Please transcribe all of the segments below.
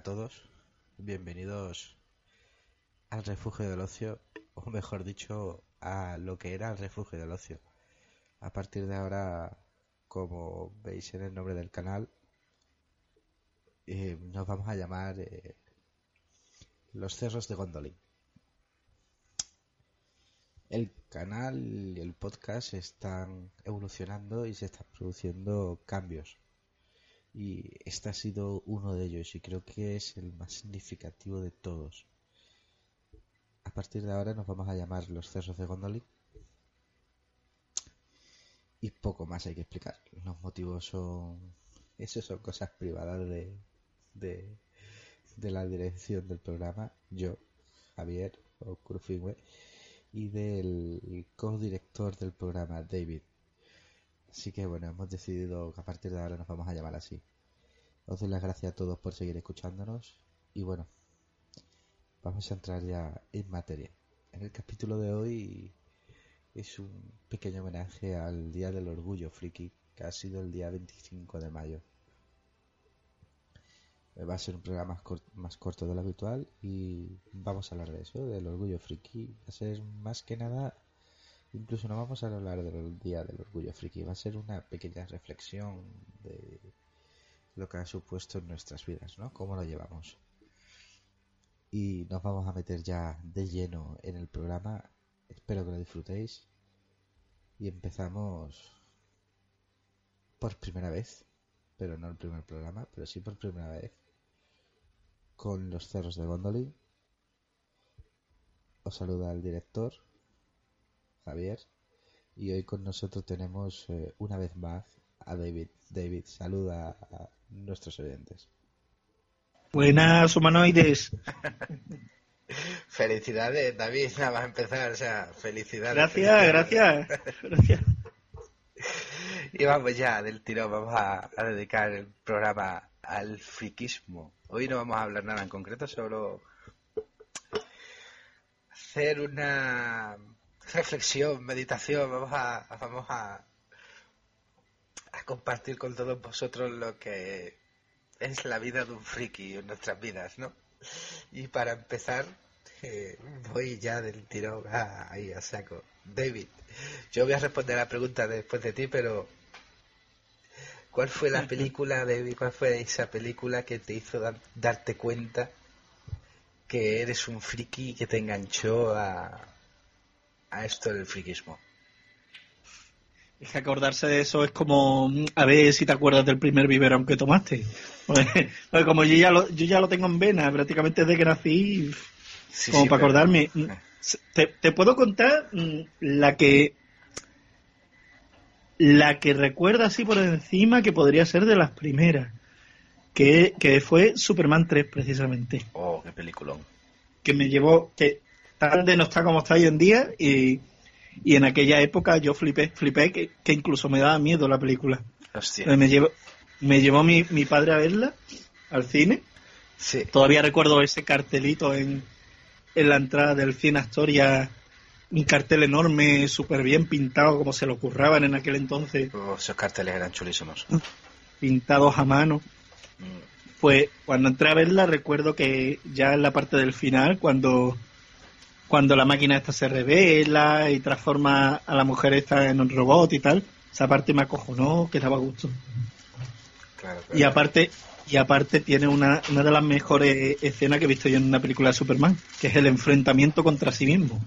a todos, bienvenidos al refugio del ocio, o mejor dicho, a lo que era el refugio del ocio. A partir de ahora, como veis en el nombre del canal, eh, nos vamos a llamar eh, Los Cerros de Gondolin. El canal y el podcast están evolucionando y se están produciendo cambios y este ha sido uno de ellos y creo que es el más significativo de todos. A partir de ahora nos vamos a llamar los cerros de Gondolin y poco más hay que explicar. Los motivos son eso son cosas privadas de, de, de la dirección del programa, yo, Javier o y del co-director del programa, David. Así que bueno, hemos decidido que a partir de ahora nos vamos a llamar así. Os doy las gracias a todos por seguir escuchándonos y bueno, vamos a entrar ya en materia. En el capítulo de hoy es un pequeño homenaje al Día del Orgullo Friki, que ha sido el día 25 de mayo. Va a ser un programa más, cort más corto de lo habitual y vamos a hablar de eso, del Orgullo Friki. Va a ser más que nada Incluso no vamos a hablar del Día del Orgullo Friki, va a ser una pequeña reflexión de lo que ha supuesto en nuestras vidas, ¿no? Cómo lo llevamos. Y nos vamos a meter ya de lleno en el programa. Espero que lo disfrutéis. Y empezamos por primera vez, pero no el primer programa, pero sí por primera vez, con los cerros de Gondolin. Os saluda el director, Javier. Y hoy con nosotros tenemos eh, una vez más a David. David, saluda a nuestros oyentes. Buenas humanoides. felicidades, David, nada más empezar, o sea, felicidades. Gracias, felicidades. gracias, gracias. Y vamos ya del tirón, vamos a, a, dedicar el programa al friquismo. Hoy no vamos a hablar nada en concreto, solo hacer una reflexión, meditación, vamos a, vamos a, compartir con todos vosotros lo que es la vida de un friki en nuestras vidas, ¿no? Y para empezar, eh, voy ya del tirón a, ahí a saco. David, yo voy a responder la pregunta después de ti, pero ¿cuál fue la película, David? ¿Cuál fue esa película que te hizo da darte cuenta que eres un friki que te enganchó a, a esto del friquismo. Es que acordarse de eso es como a ver si te acuerdas del primer biberón que tomaste. Pues, pues como yo ya lo, yo ya lo tengo en vena, prácticamente desde que nací, sí, como sí, para pero... acordarme. Te, te, puedo contar la que la que recuerda así por encima que podría ser de las primeras, que, que fue Superman 3 precisamente. Oh, qué peliculón. Que me llevó, que tarde no está como está hoy en día y, y en aquella época yo flipé, flipé que, que, incluso me daba miedo la película. Hostia. Me llevó, me llevó mi, mi padre a verla al cine. Sí. Todavía recuerdo ese cartelito en, en la entrada del cine Astoria, un cartel enorme, súper bien pintado, como se lo curraban en aquel entonces. Oh, esos carteles eran chulísimos. Pintados a mano. Pues cuando entré a verla recuerdo que ya en la parte del final, cuando cuando la máquina esta se revela y transforma a la mujer esta en un robot y tal, esa parte me acojonó, que daba gusto. Claro, claro. Y aparte, y aparte tiene una, una de las mejores escenas que he visto yo en una película de Superman, que es el enfrentamiento contra sí mismo.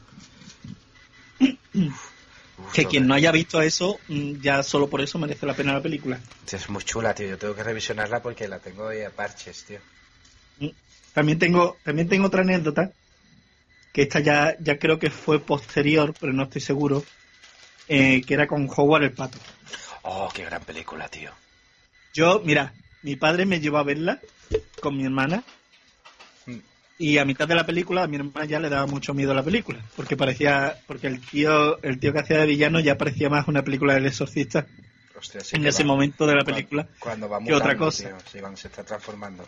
Que quien no haya visto eso, mm, ya solo por eso merece la pena la película. Es muy chula, tío. Yo tengo que revisionarla porque la tengo ahí a parches, tío. También tengo, también tengo otra anécdota, que esta ya, ya creo que fue posterior, pero no estoy seguro, eh, que era con Howard el Pato. Oh, qué gran película, tío. Yo, mira, mi padre me llevó a verla con mi hermana y a mitad de la película a mi hermana ya le daba mucho miedo la película, porque parecía, porque el tío, el tío que hacía de villano ya parecía más una película del exorcista Hostia, sí en ese va- momento de la cuando- película. Cuando va que otra cosa. tío. Sí, cuando se está transformando.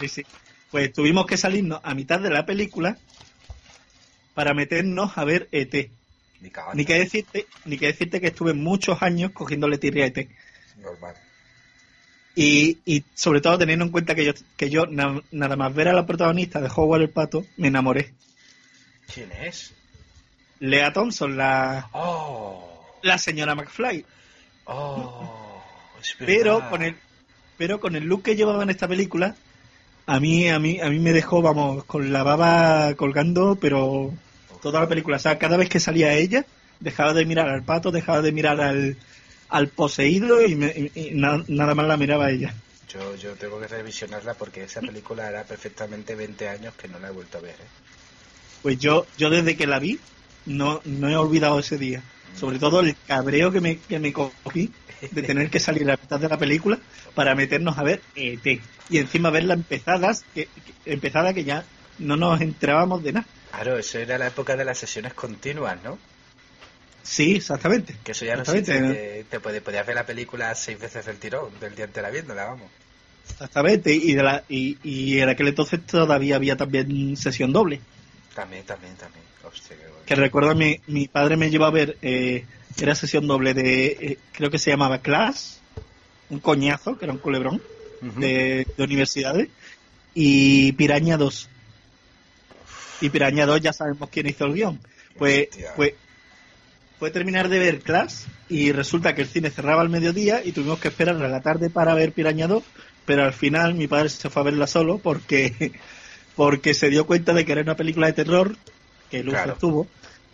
Sí, sí. Pues tuvimos que salirnos a mitad de la película para meternos a ver ET. Ni. Ni que decirte, ni que decirte que estuve muchos años cogiéndole tirria a ET. Normal. Y, y sobre todo teniendo en cuenta que yo, que yo na- nada más ver a la protagonista de Howard el Pato, me enamoré. ¿Quién es? Lea Thompson, la, Oh. la señora McFly. Oh. Pero con el, pero con el look que llevaba en esta película, a mí, a mí, a mí me dejó, vamos, con la baba colgando, pero toda la película. O sea, cada vez que salía ella, dejaba de mirar al pato, dejaba de mirar al, al poseído y, me- y- y na- nada más la miraba a ella. Yo, yo tengo que revisionarla porque esa película era perfectamente 20 años que no la he vuelto a ver. ¿eh? Pues yo, yo desde que la vi, no, no he olvidado ese día. Sobre todo el cabreo que me, que me cogí de tener que salir a la mitad de la película para meternos a ver ET. Y encima verla empezadas, que, que- empezada que ya no nos enterábamos de nada. Claro, eso era la época de las sesiones continuas, ¿no? Sí, exactamente. Que eso ya no existe. Te puede- podías ver la película seis veces del tirón, del día entera viéndola, vamos. Exactamente. Y, de la, y, y en aquel entonces todavía había también sesión doble. También, también, también. Hostia. Que recuerdo, mi, mi padre me llevó a ver, eh, era sesión doble de, eh, creo que se llamaba Class, un coñazo, que era un culebrón. De, de universidades y Piraña 2. Y Piraña 2 ya sabemos quién hizo el guion. Pues Hostia. fue, fue terminar de ver Class y resulta que el cine cerraba al mediodía y tuvimos que esperar a la tarde para ver Piraña 2, pero al final mi padre se fue a verla solo porque, porque se dio cuenta de que era una película de terror, que Luz Claro. estuvo,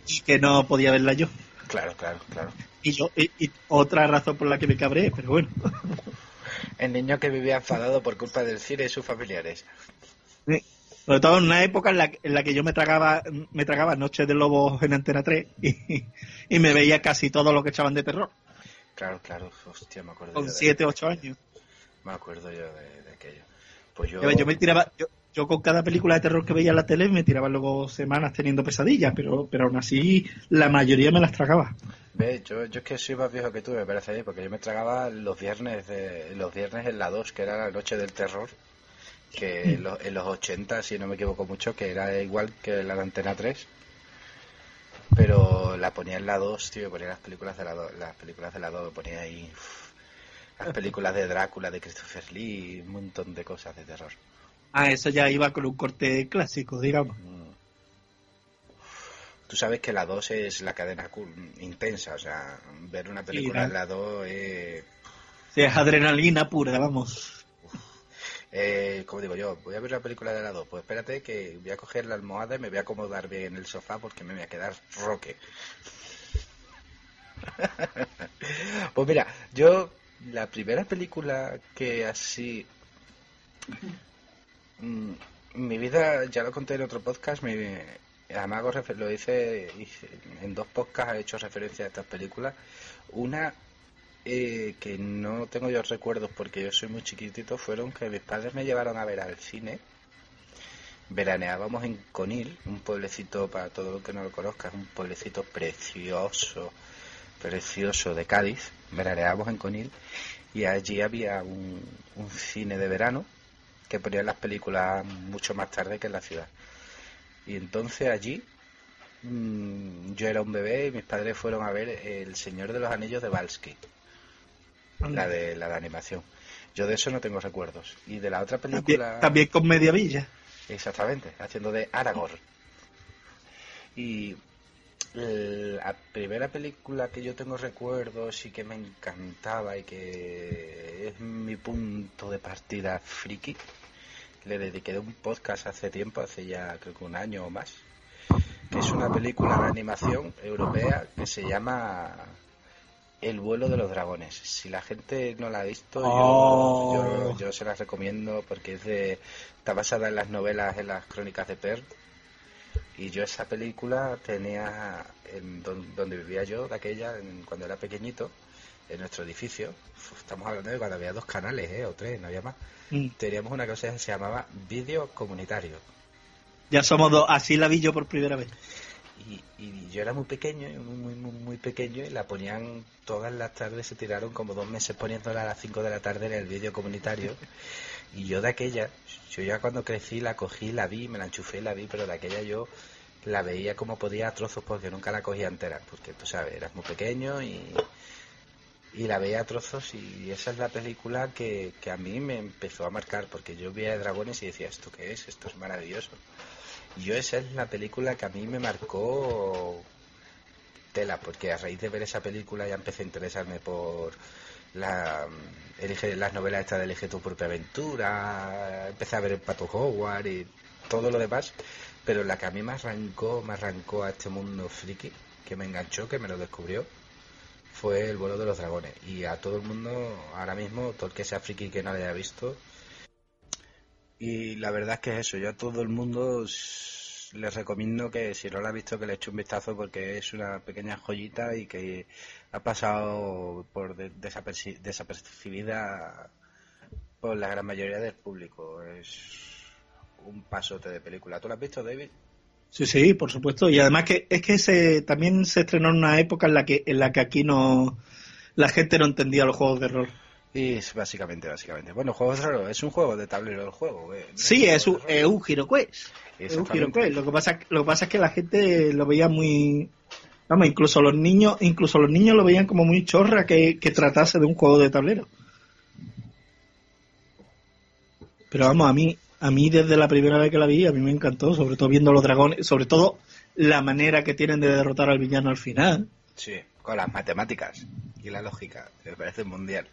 y que no podía verla yo. Claro, claro, claro. Y yo, y, y otra razón por la que me cabré, pero bueno. El niño que vivía enfadado por culpa del cine y sus familiares. Sí. Sobre todo en una época en la, en la que yo me tragaba me tragaba Noches de Lobos en Antena 3 y, y me veía casi todo lo que echaban de terror, Claro, claro. Hostia, me acuerdo con yo de- 7, 8 años. Me acuerdo yo de, de aquello. Pues yo... Yo, me tiraba, yo, yo con cada película de terror que veía en la tele me tiraba luego semanas teniendo pesadillas, pero, pero aún así la mayoría me las tragaba. Ve, yo, yo es que soy más viejo que tú, me parece, porque yo me tragaba los viernes de, los viernes en la 2, que era la noche del terror, que en los, en los 80, si no me equivoco mucho, que era igual que la de Antena 3, pero la ponía en la 2, tío, ponía las películas de la 2, las películas de la 2, ponía ahí uf, las películas de Drácula, de Christopher Lee, un montón de cosas de terror. Ah, eso ya iba con un corte clásico, digamos. Tú sabes que la 2 es la cadena intensa, o sea, ver una película en la 2 es... Sí, es adrenalina pura, vamos. Eh, como digo yo, voy a ver una película de la 2, pues espérate que voy a coger la almohada y me voy a acomodar bien en el sofá porque me voy a quedar roque. pues mira, yo la primera película que así... mm, mi vida, ya lo conté en otro podcast, mi, además lo hice, hice- en dos podcasts he hecho referencia a estas películas. Una eh, que no tengo yo recuerdos porque yo soy muy chiquitito, fueron que mis padres me llevaron a ver al cine. Veraneábamos en Conil, un pueblecito, para todo lo que no lo conozca, es un pueblecito precioso, precioso de Cádiz. Veraneábamos en Conil y allí había un, un cine de verano que ponía las películas mucho más tarde que en la ciudad. Y entonces allí mm, yo era un bebé y mis padres fueron a ver El Señor de los Anillos de Balsky, la de la de animación. Yo de eso no tengo recuerdos. Y de la otra También, película, también con Media Villa. exactamente, haciendo de Aragorn. Y La primera película que yo tengo recuerdos y que me encantaba y que es mi punto de partida friki, le dediqué un podcast hace tiempo, hace ya creo que un año o más, que es una película de animación europea que se llama El vuelo de los dragones. Si la gente no la ha visto, yo, Oh. yo, yo se las recomiendo porque es de, está basada en las novelas, en las crónicas de Pern. Y yo esa película tenía, en don- donde vivía yo, de aquella, en- cuando era pequeñito, en nuestro edificio, estamos hablando de cuando había dos canales, ¿eh? o tres, no había más, Mm. teníamos una cosa que se llamaba vídeo comunitario. Ya somos dos. Así la vi yo por primera vez. Y, y yo era muy pequeño, muy, muy, muy, pequeño, y la ponían todas las tardes, se tiraron como dos meses poniéndola a las 5 de la tarde en el vídeo comunitario. Y yo de aquella, yo ya cuando crecí la cogí, la vi, me la enchufé la vi, pero de aquella yo la veía como podía a trozos porque nunca la cogía entera, porque tú sabes, eras muy pequeño y, y la veía a trozos y esa es la película que, que a mí me empezó a marcar, porque yo veía dragones y decía, ¿esto qué es? Esto es maravilloso. Yo esa es la película que a mí me marcó tela, porque a raíz de ver esa película ya empecé a interesarme por la elige las novelas estas de Elige tu propia aventura, empecé a ver el Pato Howard y todo lo demás, pero la que a mí me arrancó, me arrancó a este mundo friki, que me enganchó, que me lo descubrió, fue el vuelo de los dragones. Y a todo el mundo, ahora mismo, todo el que sea friki que no lo haya visto, y la verdad es que es eso, yo a todo el mundo les recomiendo que si no lo ha visto que le eche un vistazo porque es una pequeña joyita y que ha pasado por de- desaperci- desapercibida por la gran mayoría del público. Es un pasote de película. ¿Tú lo has visto, David? Sí, sí, por supuesto. Y además que es que se, también se estrenó en una época en la que en la que aquí no la gente no entendía los juegos de rol. Y es básicamente, básicamente. Bueno, juegos rol, es un juego de tablero el juego. eh, Sí, es un, es un Hero Quest. Es un. Hero Quest. Lo que pasa lo que pasa es que la gente lo veía muy vamos, incluso los niños, incluso los niños lo veían como muy chorra que, que tratase de un juego de tablero. Pero vamos, a mí a mí desde la primera vez que la vi, a mí me encantó, sobre todo viendo los dragones, sobre todo la manera que tienen de derrotar al villano al final. Sí, con las matemáticas y la lógica, me parece mundial.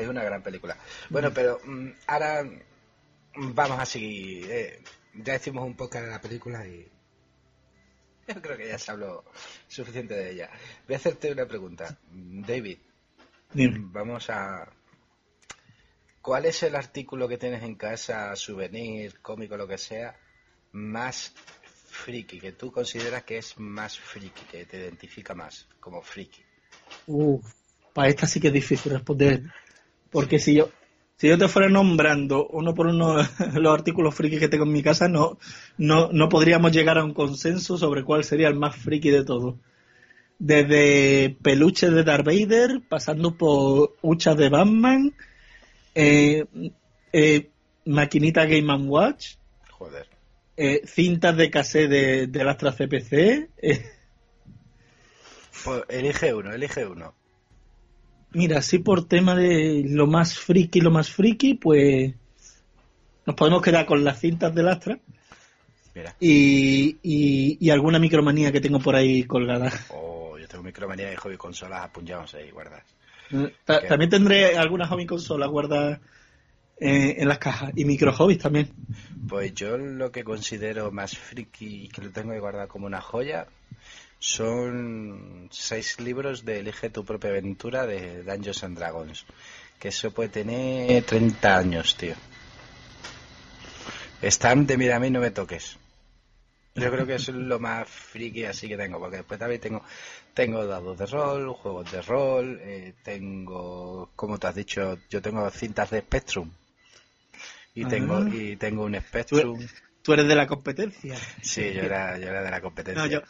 Es una gran película. Bueno, pero mm, ahora mm, vamos a seguir. eh, ya hicimos un podcast de la película y yo creo que ya se habló suficiente de ella. Voy a hacerte una pregunta. Mm, David, Dime. vamos a... ¿Cuál es el artículo que tienes en casa, souvenir, cómico, lo que sea, más friki, que tú consideras que es más friki, que te identifica más como friki? Uf, para esta sí que es difícil responder. Porque si yo, si yo te fuera nombrando uno por uno los artículos friki que tengo en mi casa, no, no, no podríamos llegar a un consenso sobre cuál sería el más friki de todos. Desde peluches de Darth Vader, pasando por huchas de Batman, eh, eh, maquinita Game Watch, Joder. eh, cintas de cassette de, del Astra CPC, Pues elige uno, elige uno. Mira, así por tema de lo más friki, lo más friki, pues nos podemos quedar con las cintas del Astra Mira. y, y, y alguna micromanía que tengo por ahí colgada. Oh, yo tengo micromanía de hobby consolas apuntados ahí, guardas. Ta- ¿Qué? También tendré algunas hobby consolas guardadas eh, en las cajas y micro hobbies también. Pues yo lo que considero más friki y que lo tengo que guardar como una joya son seis libros de Elige tu propia aventura de Dungeons and Dragons. Que eso puede tener 30 años, tío. Están de mira a mí no me toques. Yo creo que eso es lo más friki así que tengo, porque después también tengo tengo dados de rol, juegos de rol, eh, tengo, como te has dicho, yo tengo cintas de Spectrum. Y tengo Ah. y tengo un Spectrum. Tú eres de la competencia. Sí, yo era, yo era de la competencia. No, yo,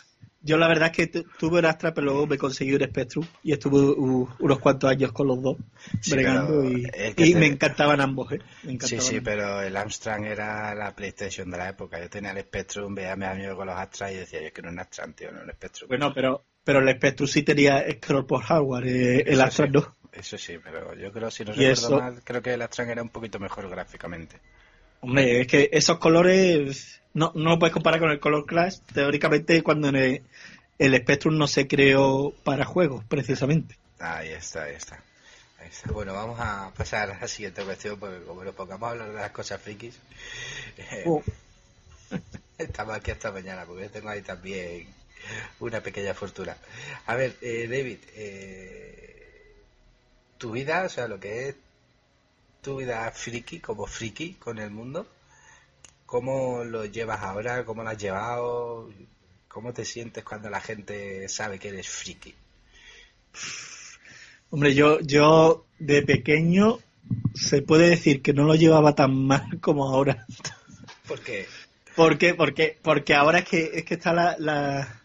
yo la verdad es que tu- tuve el Astra, pero luego me conseguí un Spectrum y estuve uh, unos cuantos años con los dos Sí, bregando y, el que y te- me encantaban ambos, ¿eh? Me Sí, encantaban sí, ambos. pero el Amstrad era la PlayStation de la época. Yo tenía el Spectrum, veía a mis amigos con los Amstrad y decía, yo quiero un Amstrad, tío, no un Spectrum. Bueno, pero, pero el Spectrum sí tenía scroll por hardware, eh, el Astra sí. no. Eso sí, pero yo creo, si no recuerdo eso- mal, creo que el Amstrad era un poquito mejor gráficamente. Hombre, es que esos colores no, no lo puedes comparar con el color Clash, teóricamente cuando en el, el Spectrum no se creó para juegos, precisamente. Ahí está, ahí está. Ahí está. Bueno, vamos a pasar a la siguiente cuestión, porque como nos pongamos a hablar de las cosas frikis, eh, Oh. estamos aquí hasta mañana, porque yo tengo ahí también una pequeña fortuna. A ver, eh, David, eh, tu vida, o sea, lo que es tu vida friki, como friki con el mundo, ¿cómo lo llevas ahora? ¿Cómo lo has llevado? ¿Cómo te sientes cuando la gente sabe que eres friki? Hombre, yo, yo de pequeño se puede decir que no lo llevaba tan mal como ahora. Porque ¿Por qué? Porque, porque ahora es que, es que está la, la,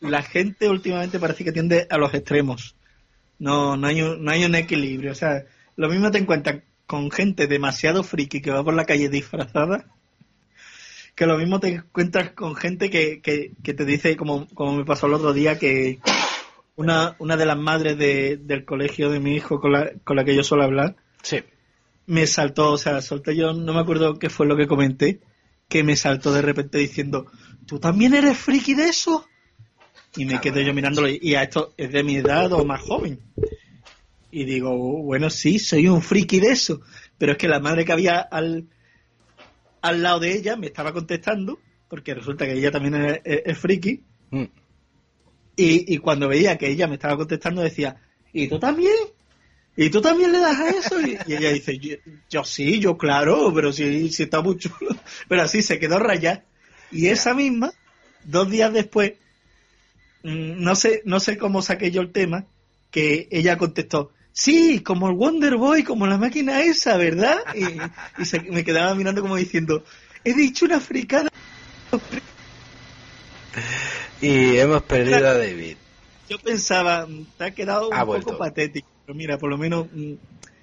la gente últimamente parece que tiende a los extremos. No, no hay un, no hay un equilibrio. O sea, lo mismo te encuentras con gente demasiado friki que va por la calle disfrazada, que lo mismo te encuentras con gente que, que, que te dice, como, como me pasó el otro día, que una, una de las madres de- del colegio de mi hijo con la, con la que yo suelo hablar, sí, me saltó, o sea, solté yo, no me acuerdo qué fue lo que comenté, que me saltó de repente diciendo, ¿tú también eres friki de eso? Y me quedé yo mirándolo, y a esto es de mi edad o más joven. Y digo, bueno, sí, soy un friki de eso. Pero es que la madre que había al, al lado de ella me estaba contestando, porque resulta que ella también es, es- es friki, Mm. y, y cuando veía que ella me estaba contestando decía, ¿y tú también? ¿Y tú también le das a eso? Y, y ella dice, yo, yo sí, yo claro, pero sí, sí está muy chulo. Pero así se quedó rayada. Y esa misma, dos días después, mm, no sé, no sé cómo saqué yo el tema, que ella contestó, sí, como el Wonder Boy, como la máquina esa, ¿verdad? Y, y se, me quedaba mirando como diciendo, he dicho una fricada. Y hemos perdido a David. Yo pensaba, te ha quedado un poco patético, pero mira, por lo menos mm,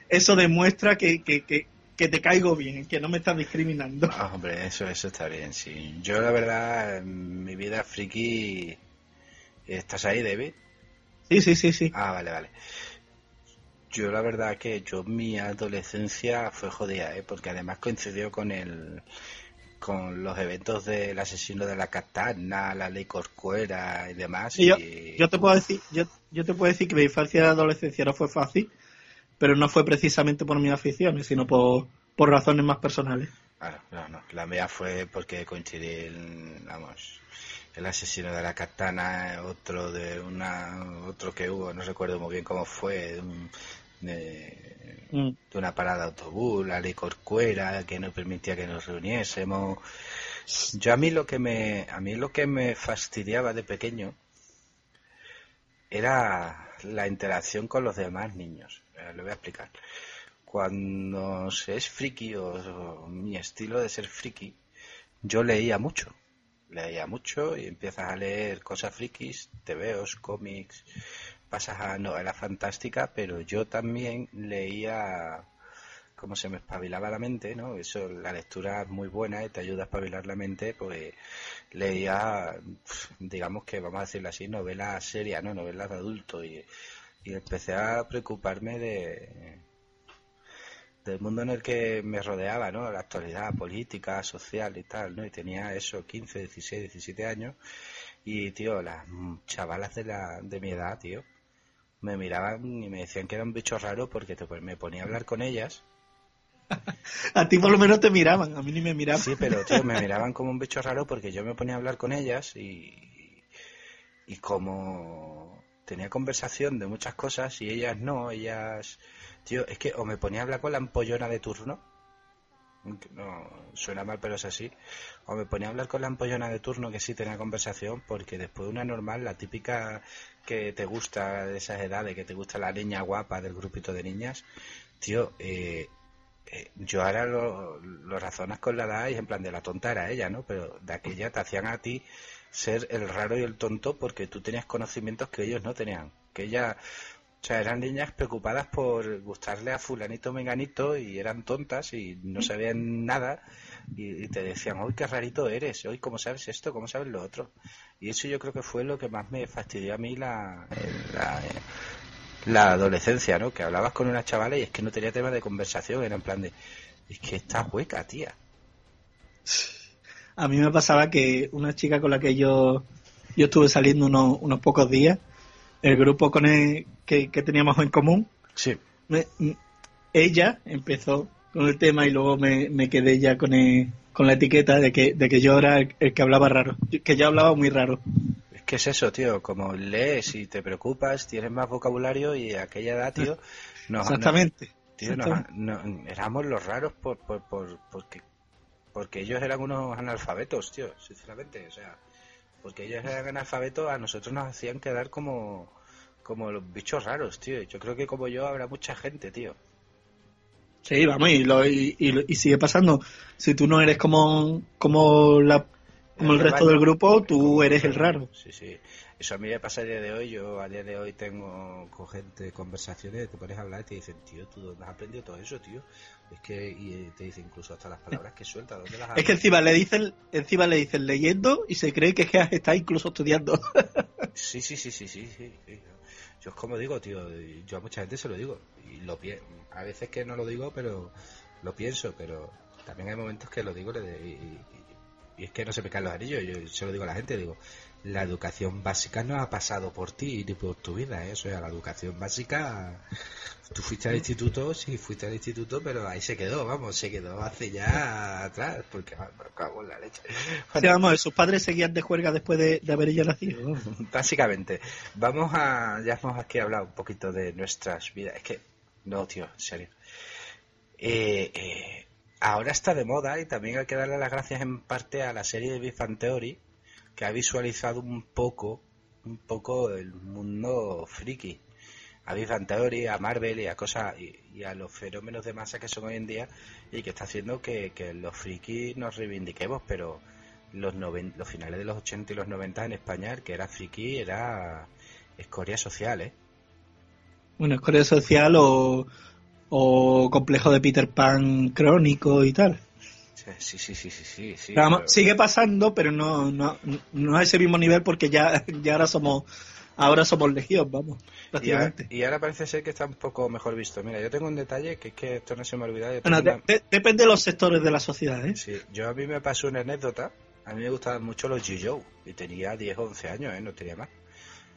eso demuestra que, que, que, que te caigo bien, que no me estás discriminando. Ah, hombre, eso, eso está bien, sí. Yo, la verdad, mi vida friki. ¿Estás ahí, David? Sí, sí, sí, sí. Ah, vale, vale. Yo, la verdad, que yo mi adolescencia fue jodida, ¿eh? Porque además coincidió con el. con los eventos del asesino de la katana, la ley corcuera y demás. Sí, yo, y- yo te puedo decir, yo, yo te puedo decir que mi infancia y adolescencia no fue fácil, pero no fue precisamente por mis aficiones, sino por, por razones más personales. Claro, no, no. La mía fue porque coincidí, el, vamos, el asesino de la katana, otro de una, otro que hubo, no recuerdo muy bien cómo fue, de, un- de- Mm. de una parada de autobús, la ley corcuera que no permitía que nos reuniésemos. Yo a mí lo que me, a mí lo que me fastidiaba de pequeño era la interacción con los demás niños. Eh, lo voy a explicar. Cuando se es friki o, o mi estilo de ser friki, yo leía mucho. Leía mucho y empiezas a leer cosas frikis, tebeos, cómics, pasas a novela fantástica, pero yo también leía como se me espabilaba la mente, ¿no? Eso, la lectura es muy buena y te ayuda a espabilar la mente, pues leía, digamos que vamos a decirlo así, novelas serias, ¿no? Novelas de adulto y, y empecé a preocuparme de del mundo en el que me rodeaba, ¿no? La actualidad política, social y tal, ¿no? Y tenía eso, 15, 16, 17 años y, tío, las chavalas de, la, de mi edad, tío, me miraban y me decían que era un bicho raro porque te, pues, me ponía a hablar con ellas A ti por lo menos te miraban, a mí ni me miraban. Sí, pero tío, me miraban como un bicho raro porque yo me ponía a hablar con ellas y, y como tenía conversación de muchas cosas y ellas no, ellas, tío, es que o me ponía a hablar con la ampollona de turno, no suena mal pero es así, o me ponía a hablar con la ampollona de turno que sí tenía conversación porque después de una normal, la típica que te gusta de esas edades, que te gusta la niña guapa del grupito de niñas, tío, eh, eh, yo ahora lo, lo razonas con la edad y en plan de la tonta era ella, ¿no? Pero de aquella te hacían a ti ser el raro y el tonto porque tú tenías conocimientos que ellos no tenían. Que ella, o sea, eran niñas preocupadas por gustarle a fulanito menganito y eran tontas y no sabían nada y, te decían, hoy qué rarito eres, hoy cómo sabes esto, cómo sabes lo otro. Y eso yo creo que fue lo que más me fastidió a mí la, la, la adolescencia, ¿no? Que hablabas con una chavala y es que no tenía tema de conversación, era en plan de, es que está hueca, tía. A mí me pasaba que una chica con la que yo, yo estuve saliendo unos, unos pocos días, el grupo con el, que, que teníamos en común, Sí. me- ella empezó con el tema y luego me, me quedé ya con, el- con la etiqueta de que, de que yo era el, el que hablaba raro, que yo hablaba muy raro. Es que es eso, tío, como lees y te preocupas, tienes más vocabulario y a aquella edad, tío, nos, Exactamente. nos- tío, nos- exactamente. éramos los raros por, por, por- porque, porque ellos eran unos analfabetos, tío, sinceramente, o sea, porque ellos eran analfabetos, a nosotros nos hacían quedar como, como los bichos raros, tío. Yo creo que como yo habrá mucha gente, tío. Sí, vamos, y, lo, y, y y sigue pasando. Si tú no eres como, como, la, como el El resto del grupo, tú eres el raro. Sí, sí. Eso a mí me pasa a día de hoy. Yo a día de hoy tengo con gente, conversaciones, te pones a hablar y te dicen, tío, ¿tú dónde has aprendido todo eso, tío? Es que, y eh, te dicen incluso hasta las palabras que sueltas, ¿dónde las has Es que encima le dicen, encima le dicen leyendo y se cree que es que está incluso estudiando. Sí, sí, sí, sí, sí, sí. sí. Yo es como digo, tío, yo a mucha gente se lo digo. Y lo a veces que no lo digo, pero lo pienso, pero también hay momentos que lo digo y, y- y- y es que no se me caen los anillos. Yo se lo digo a la gente, digo, la educación básica no ha pasado por ti ni por tu vida, ¿eh? O sea, la educación básica, tú fuiste al instituto, sí, fuiste al instituto, pero ahí se quedó, vamos, se quedó hace ya atrás, porque me cago en la leche. O sea, vamos, sus padres seguían de juerga después de, de haber ella nacido. Básicamente, vamos a. Ya hemos aquí hablado un poquito de nuestras vidas. Es que, no, tío, en serio. Eh, eh, ahora está de moda y también hay que darle las gracias en parte a la serie de Big Bang Theory que ha visualizado un poco, un poco el mundo friki. A Big Theory, a Marvel y a cosas y, y a los fenómenos de masa que son hoy en día y que está haciendo que, que los frikis nos reivindiquemos, pero los, los finales de los 80 y los 90 en España, el que era friki era escoria social, ¿eh? Bueno, escoria social o, o complejo de Peter Pan crónico y tal. Sí, sí, sí, sí, sí. pero- sigue pasando, pero no, no, no a ese mismo nivel porque ya, ya ahora somos ahora somos legión, vamos, y, ahora, prácticamente. y ahora parece ser que está un poco mejor visto. Mira, yo tengo un detalle que es que esto no se me ha olvidado. Yo, tengo Bueno, de- una- de- depende de los sectores de la sociedad, ¿eh? sí, yo a mí me pasó una anécdota. A mí me gustaban mucho los G-Joe y tenía 10 o 11 años, ¿eh? No tenía más.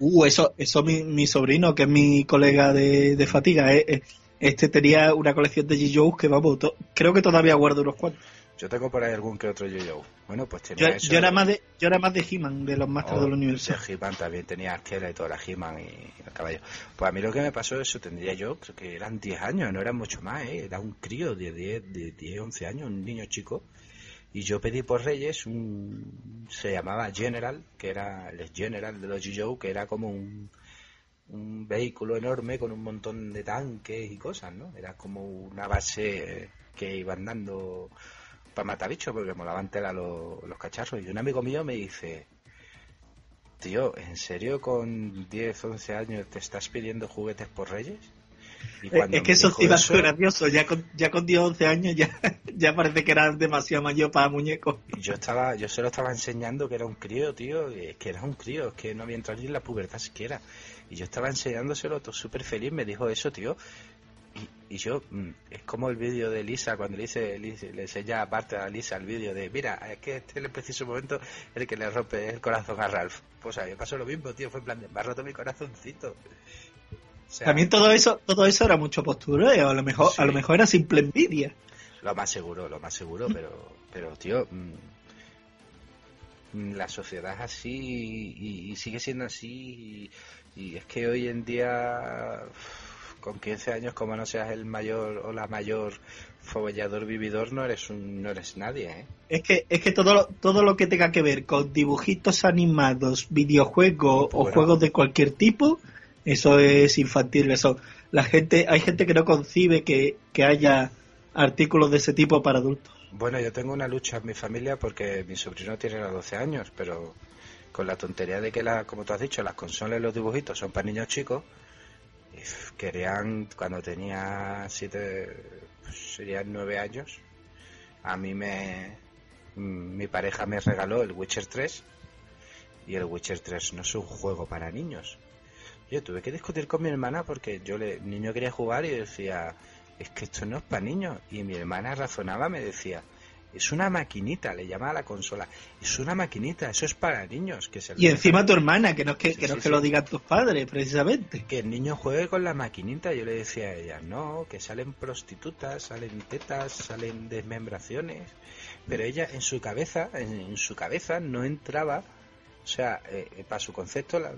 Uh, eso, eso mi, mi sobrino, que es mi colega de, de fatiga, eh, eh, este tenía una colección de G-Joes que, vamos, to- creo que todavía guardo unos cuantos. Yo tengo por ahí algún que otro G-Joe. Bueno, pues Yo, tenía eso. yo era más de, yo era más de He-Man, de los Masters Oh, del Universo. de He-Man también tenía Arquera y toda la He-Man y el caballo. Pues a mí lo que me pasó, eso tendría yo, creo que eran 10 años, no eran mucho más, ¿eh? Era un crío de 10, de 10, 11 años, un niño chico. Y yo pedí por Reyes un. Se llamaba General, que era el General de los G.I. que era como un, un vehículo enorme con un montón de tanques y cosas, ¿no? Era como una base que iban dando para matar bichos, porque molaban tela los, los cacharros. Y un amigo mío me dice, tío, ¿en serio con 10, 11 años te estás pidiendo juguetes por Reyes? Y Eh, es que eso iba a ser gracioso. Ya con, ya con 10 11 años ya, ya parece que era demasiado mayor para muñecos. yo estaba, yo se lo estaba enseñando que era un crío, tío, que era un crío, es que no había entrado ni en la pubertad siquiera. Y yo estaba enseñándoselo, todo súper feliz, me dijo eso, tío. Y, yo, mm, es como el vídeo de Lisa, cuando le dice, le enseña aparte a Lisa el vídeo de, mira, es que este es el preciso momento en el que le rompe el corazón a Ralph. Pues a mí me pasó lo mismo, tío, fue en plan, de, me ha roto mi corazoncito. O sea, También todo eso, todo eso era mucho postureo, a lo mejor, Sí. a lo mejor era simple envidia. Lo más seguro, lo más seguro, pero, pero tío, mm, mm, la sociedad es así y, y sigue siendo así. Y, y es que hoy en día, con 15 años, como no seas el mayor o la mayor fobollador vividor, no eres un, no eres nadie, ¿eh? Es que, es que todo, lo- todo lo que tenga que ver con dibujitos animados, videojuegos o Bueno. juegos de cualquier tipo, eso es infantil. Eso, la gente, hay gente que no concibe que, que haya artículos de ese tipo para adultos. Bueno, yo tengo una lucha en mi familia porque mi sobrino tiene los 12 años, pero con la tontería de que, la, como tú has dicho, las consolas y los dibujitos son para niños chicos, querían, cuando tenía 7, serían 9 años, a mí me, mi pareja me regaló el Witcher 3 y el Witcher 3 no es un juego para niños. Yo tuve que discutir con mi hermana porque yo le, niño quería jugar y decía, es que esto no es para niños. Y mi hermana razonaba, me decía, es una maquinita, le llamaba a la consola, es una maquinita, eso es para niños. que se Y encima tu hermana, que no es que, Sí, que, no sí, que sí. lo digan tus padres, precisamente. Que el niño juegue con la maquinita. Yo le decía a ella, no, que salen prostitutas, salen tetas, salen desmembraciones. Pero ella en su cabeza, en, en su cabeza no entraba, o sea, eh, para su concepto la,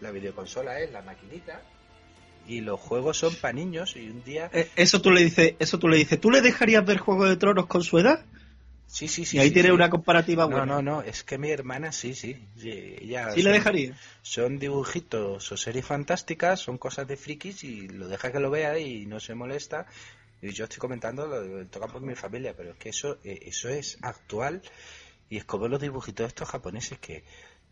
la videoconsola es la maquinita y los juegos son para niños y un día... Eh, Eso tú le dices, eso tú le dices, ¿tú le dejarías ver Juego de Tronos con su edad? Sí, sí, sí. y ahí sí, tiene sí. una comparativa No, buena. no, no, es que mi hermana sí, sí. sí, ella ¿Sí le son- dejaría? Son dibujitos o series fantásticas, son cosas de frikis y lo deja que lo vea y no se molesta. Y yo estoy comentando, lo, lo toca por mi familia, pero es que eso, eh, eso es actual y es como los dibujitos estos japoneses que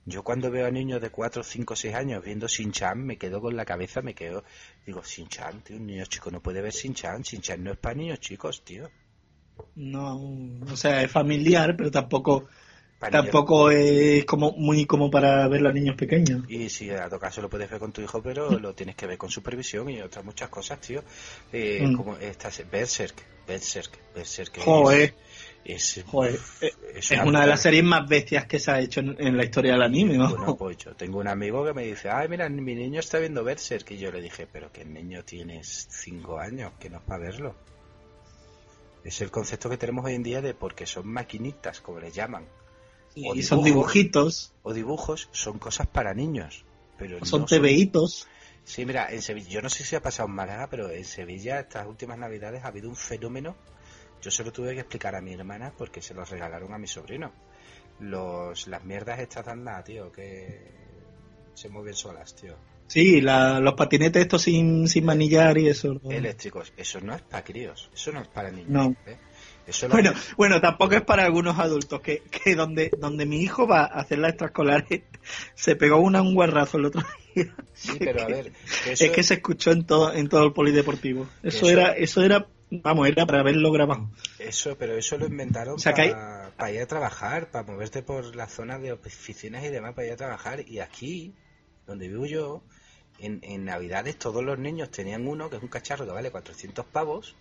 yo cuando veo a niños de 4, 5, 6 años viendo Shin-Chan me quedo con la cabeza, me quedo, digo, Shin-Chan, tío, un niño chico no puede ver Shin-Chan, Shin-Chan no es para niños chicos, tío. No, o sea, es familiar, pero tampoco niños- tampoco es como muy como para verlo a niños pequeños. Y si a tu caso lo puedes ver con tu hijo, pero lo tienes que ver con supervisión y otras muchas cosas, tío. Eh, Mm. Como esta se- Berserk, Berserk, Berserk. es- Joder, Es, joder, eh, es es una de las series más bestias que se ha hecho en, en la historia del anime, ¿no? Bueno, pues yo tengo un amigo que me dice, ay, mira, mi niño está viendo Berserk. Y yo le dije, pero que el niño tiene cinco años, que no es para verlo. Es el concepto que tenemos hoy en día de porque son maquinitas, como les llaman. o y son dibujitos, O dibujos, son cosas para niños. Pero son no TVitos. Sí, mira, en Sevilla, yo no sé si ha pasado en Málaga, pero en Sevilla estas últimas navidades ha habido un fenómeno. Yo se lo tuve que explicar a mi hermana porque se los regalaron a mi sobrino. Los, las mierdas estas de andar, tío, que se mueven solas, tío. Sí, la- los patinetes estos sin, sin manillar y eso. ¿no? Eléctricos, eso no es para críos, eso no es para niños. No. ¿eh? Eso Bueno, bueno, tampoco es para algunos adultos, que, que donde, donde mi hijo va a hacer las extraescolares, se pegó una, un guarrazo el otro día. Sí, pero a ver, eso- Es que se escuchó en todo, en todo el polideportivo. Eso, Eso- era, eso era, vamos, era para verlo grabado. Eso, pero eso lo inventaron O sea, que para ir a trabajar, para moverte por la zona de oficinas y demás para ir a trabajar. Y aquí, donde vivo yo, en, en Navidades todos los niños tenían uno, que es un cacharro que vale 400 pavos.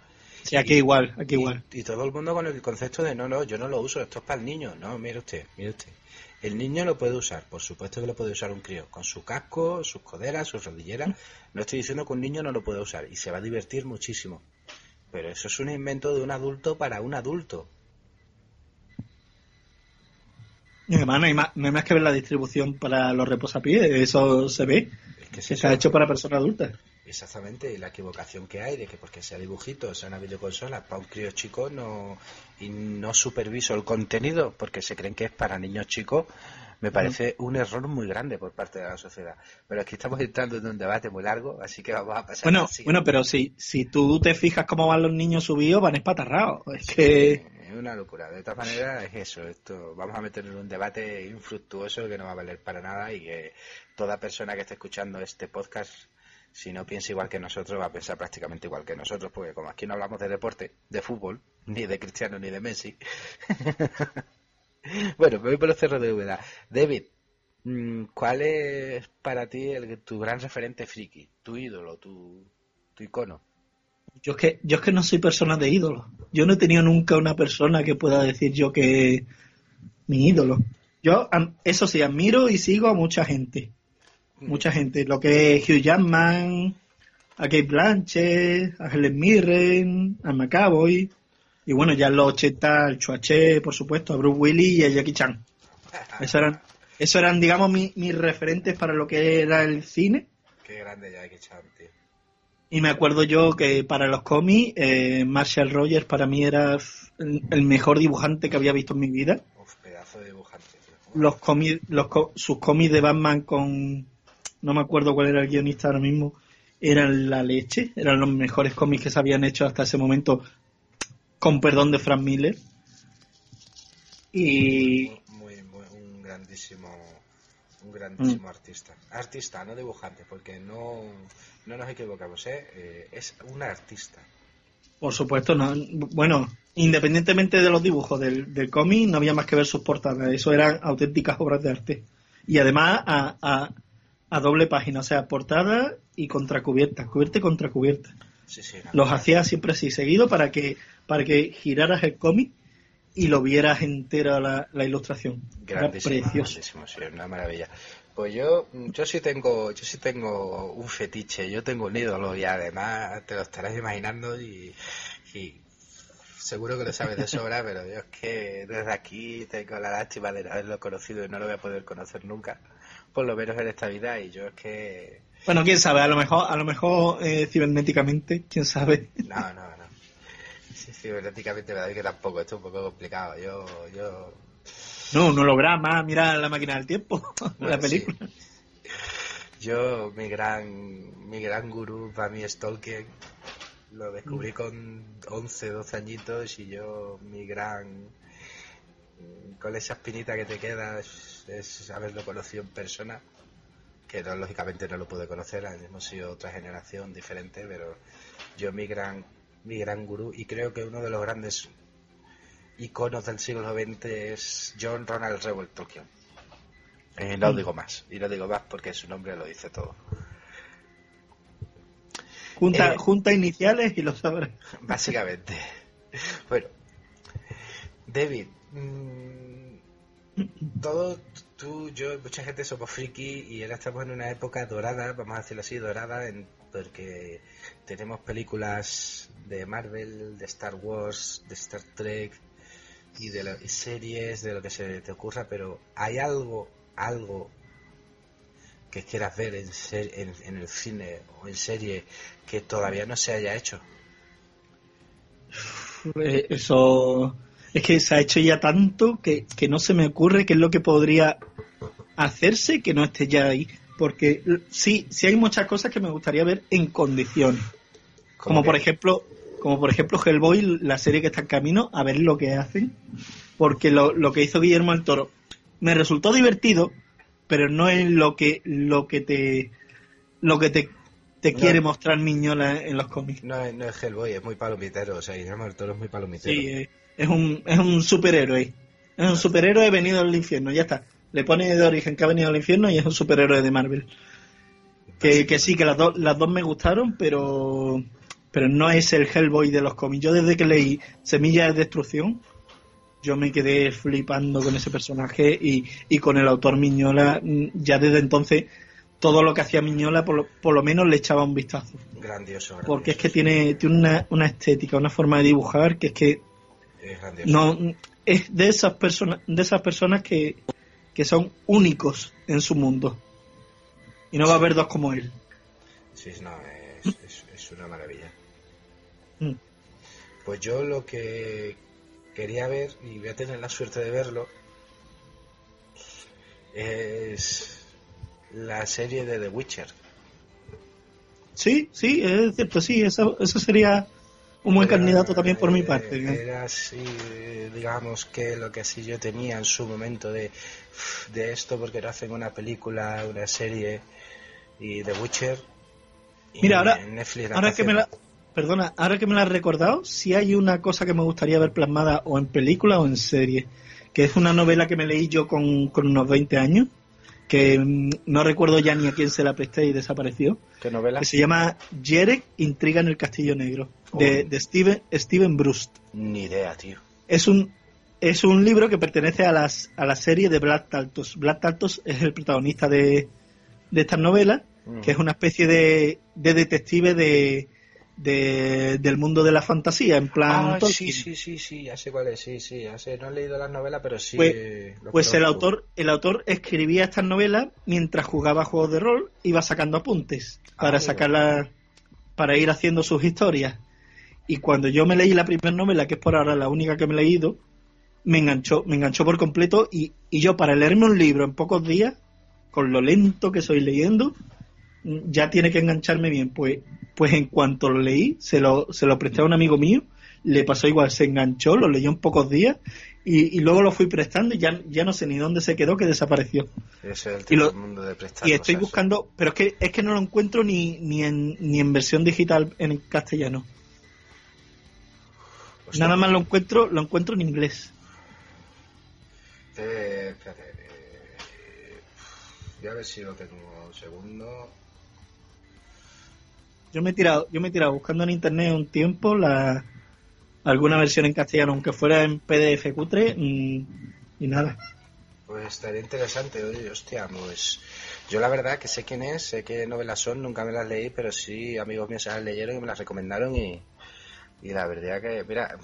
Sí, aquí igual, aquí y, igual. y todo el mundo con el concepto de no, no, yo no lo uso, esto es para el niño. No, mire usted, mire usted. El niño lo puede usar, por supuesto que lo puede usar un crío, con su casco, sus coderas, sus rodilleras. No estoy diciendo que un niño no lo pueda usar y se va a divertir muchísimo. Pero eso es un invento de un adulto para un adulto. Y además no hay, más, no hay más que ver la distribución para los reposapiés, eso se ve, que es que está hecho para personas adultas. Exactamente, y la equivocación que hay de que porque sea dibujito, sea una videoconsola para un crío chico no y no superviso el contenido porque se creen que es para niños chicos, me parece un error muy grande por parte de la sociedad. Pero aquí estamos entrando en un debate muy largo, así que vamos a pasar. Bueno, bueno, pero si, si tú te fijas cómo van los niños subidos, van espatarrados. Es que... Es una locura. De todas maneras, es eso. Esto vamos a meter en un debate infructuoso que no va a valer para nada y que toda persona que esté escuchando este podcast, si no piensa igual que nosotros, va a pensar prácticamente igual que nosotros, porque como aquí no hablamos de deporte, de fútbol, ni de Cristiano ni de Messi. bueno, me voy por los cerros de Úbeda. David, mm, ¿cuál es para ti el, tu gran referente friki? Tu ídolo, tu, tu icono. Yo es que yo es que no soy persona de ídolo. Yo no he tenido nunca una persona que pueda decir yo que es mi ídolo. Yo, eso sí, admiro y sigo a mucha gente. Mucha gente. Lo que es Hugh Jackman, a Kate Blanchett, a Helen Mirren, a McAvoy. Y bueno, ya en los 80 al Chuaché, por supuesto, a Bruce Willis y a Jackie Chan. Eso eran, eso eran digamos, mi- mis referentes para lo que era el cine. Qué grande que echar, tío. Y me acuerdo yo que para los cómics, eh, Marshall Rogers para mí era el, el mejor dibujante que había visto en mi vida. Uf, pedazo de dibujante, tío. Los cómics, los, sus cómics de Batman con, no me acuerdo cuál era el guionista ahora mismo, eran la leche, eran los mejores cómics que se habían hecho hasta ese momento, con perdón de Frank Miller. Y muy, muy un grandísimo un grandísimo Mm. artista artista no dibujante porque no no nos equivocamos ¿eh? Eh, es un artista por supuesto, no, bueno, independientemente de los dibujos del, del cómic, no había más que ver sus portadas, eso eran auténticas obras de arte. Y además a, a, a doble página, o sea, portada y contracubierta, cubierta y contracubierta. Sí, sí. Los hacía siempre así, seguido, para que, para que giraras el cómic y lo vieras entera la, la ilustración. Era Grandísimo, precioso. grandísimo, sí, una maravilla. Pues yo, yo sí tengo, yo sí tengo un fetiche, yo tengo un ídolo y además te lo estarás imaginando y, y seguro que lo sabes de sobra, pero yo es que desde aquí tengo la lástima de no haberlo conocido y no lo voy a poder conocer nunca, por lo menos en esta vida y yo es que Bueno, quién sabe, a lo mejor, a lo mejor eh, cibernéticamente, quién sabe. no, no, no. Sí, cibernéticamente me da que tampoco, esto es un poco complicado. Yo, yo No, un holograma, mira la máquina del tiempo, la Bueno, película. sí. Yo, mi gran, mi gran gurú para mí es Tolkien. Lo descubrí con 11, 12 añitos y yo, mi gran, con esa espinita que te queda es, es haberlo conocido en persona. Que no, lógicamente no lo pude conocer, hemos sido otra generación diferente, pero yo mi gran, mi gran gurú y creo que uno de los grandes iconos del siglo XX es John Ronald Reuel Tolkien. Eh, no digo más, y no digo más porque su nombre lo dice todo. Junta, Eh. junta iniciales y lo sabrás. Básicamente. Bueno, David, mm, todo tú, yo, mucha gente somos friki y ahora estamos en una época dorada, vamos a decirlo así, dorada, en, porque tenemos películas de Marvel, de Star Wars, de Star Trek y de series, de lo que se te ocurra, pero hay algo, algo que quieras ver en, ser- en, en el cine o en serie que todavía no se haya hecho. Eh, Eso es que se ha hecho ya tanto que, que no se me ocurre qué es lo que podría hacerse que no esté ya ahí. Porque sí, sí hay muchas cosas que me gustaría ver en condiciones. Como por ejemplo, como por ejemplo Hellboy, la serie que está en camino, a ver lo que hacen. Porque lo, lo que hizo Guillermo del Toro me resultó divertido, pero no es lo que, lo que te lo que te, te No. quiere mostrar Miñola en los cómics. No, es- no es Hellboy, es muy palomitero. O sea, Guillermo del Toro es muy palomitero. Sí, es un, es un superhéroe. Es un superhéroe venido del infierno, ya está. Le pone de origen que ha venido al infierno y es un superhéroe de Marvel. Que, que sí, que las, dos las dos me gustaron, pero pero no es el Hellboy de los cómics. Yo desde que leí Semilla de Destrucción, yo me quedé flipando con ese personaje y, y con el autor Miñola. mm, Ya desde entonces, todo lo que hacía Miñola, por lo, por lo menos le echaba un vistazo. Grandioso, grandioso. Porque es que tiene, tiene una, una estética, una forma de dibujar que es que Es grandioso. no es de esas personas de esas personas que, que son únicos en su mundo y no va a haber dos como él Sí, no, es, es, es una maravilla. Mm. Pues yo lo que quería ver, y voy a tener la suerte de verlo, es la serie de The Witcher. sí sí es cierto sí eso, eso sería un buen Era- candidato también por mi parte ¿no? Era así, digamos que lo que así yo tenía en su momento de, de esto, porque no hacen una película, una serie, y The Witcher. y Mira, ahora- Netflix ahora que me la perdona ahora que me la has recordado si hay una cosa que me gustaría ver plasmada o en película o en serie que es una novela que me leí yo con, con unos 20 años que mm, no recuerdo ya ni a quién se la presté y desapareció ¿Qué novela? que se llama Jerek Intriga en el Castillo Negro, de, de Steven, Steven Brust. Ni idea, tío. Es un, es un libro que pertenece a, las, a la serie de Black Taltos. Black Taltos es el protagonista de, de estas novelas, que es una especie de, de detective de, de- del mundo de la fantasía, en plan Ah, Tolkien. sí, sí, sí, sí, ya sé cuál es, sí, sí, ya sé. No he leído las novelas, pero sí. Pues- Pues el autor, el autor escribía estas novelas mientras jugaba juegos de rol, iba sacando apuntes para Ah, sacarla, para ir haciendo sus historias. Y cuando yo me leí la primera novela, que es por ahora la única que me he leído, me enganchó, me enganchó por completo y, y yo para leerme un libro en pocos días, con lo lento que soy leyendo, ya tiene que engancharme bien. Pues, pues en cuanto lo leí, se lo, se lo presté a un amigo mío, le pasó igual, se enganchó, lo leyó en pocos días y, y luego lo fui prestando y ya, ya no sé ni dónde se quedó que desapareció. Ese es el y lo- tipo mundo de prestar Y estoy buscando, pero es que es que no lo encuentro ni, ni en ni en versión digital en castellano. Hostia, Nada más lo encuentro, lo encuentro en inglés. eh, espérate, eh, Voy a ver si lo tengo un segundo. Yo me he tirado, yo me he tirado buscando en internet un tiempo la alguna versión en castellano, aunque fuera en PDF cutre, mm, y nada. Pues estaría interesante, oye, hostia, pues yo la verdad que sé quién es, sé qué novelas son, nunca me las leí, pero sí amigos míos se las leyeron y me las recomendaron y, y la verdad que, mira,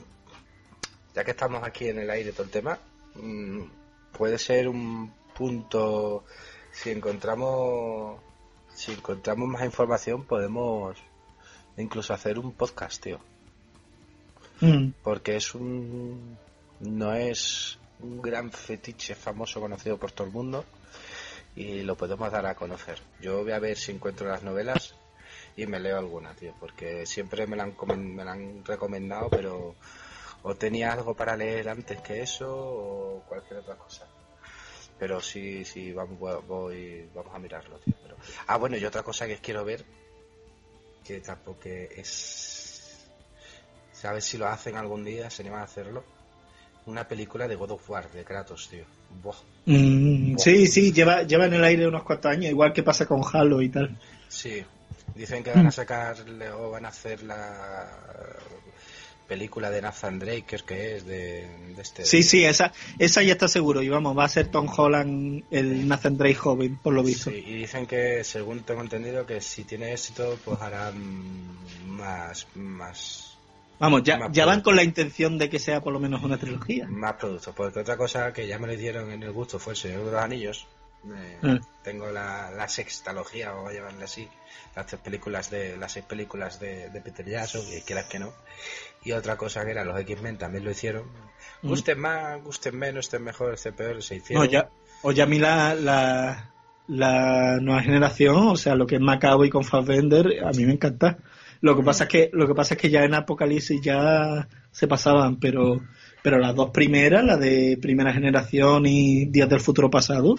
ya que estamos aquí en el aire todo el tema, mm, puede ser un punto, si encontramos, si encontramos más información podemos incluso hacer un podcast, tío. Mm. Porque es un, no es un gran fetiche famoso conocido por todo el mundo y lo podemos dar a conocer. Yo voy a ver si encuentro las novelas y me leo alguna, tío, porque siempre me la han, comen- me la han recomendado, pero o tenía algo para leer antes que eso o cualquier otra cosa. Pero sí, sí, vamos, voy, vamos a mirarlo, tío. Pero... Ah, bueno, y otra cosa que quiero ver, que tampoco es... ¿Sabes si lo hacen algún día? ¿Se animan a hacerlo? Una película de God of War, de Kratos, tío. Buah. Mm, sí, sí, lleva, lleva en el aire unos cuantos años, igual que pasa con Halo y tal. Sí, dicen que van a sacar o van a hacer la película de Nathan Drake, creo que es de, de este. Sí, sí, esa, esa ya está seguro. Y vamos, va a ser Tom Holland el Nathan Drake joven, por lo visto. Sí, y dicen que, según tengo entendido, que si tiene éxito, pues harán más, más, Vamos, ya, ya van con la intención de que sea por lo menos una trilogía. más productos. Porque otra cosa que ya me lo dieron en el gusto fue el Señor de los Anillos. Eh, Mm. Tengo la, la sextalogía, vamos a llamarle así, las tres películas de las seis películas de, de Peter Jackson, que quieras que no. Y otra cosa que era los X-Men también lo hicieron. Mm. Gusten más, gusten menos, estén mejor, estén peor, se hicieron. No, ya, o ya a mí la, la, la nueva generación, o sea, lo que es Macabo y con Fassbender, a mí me encanta. Lo que pasa es que, lo que pasa es que ya en Apocalipsis ya se pasaban, pero, pero las dos primeras, la de primera generación y Días del Futuro Pasado,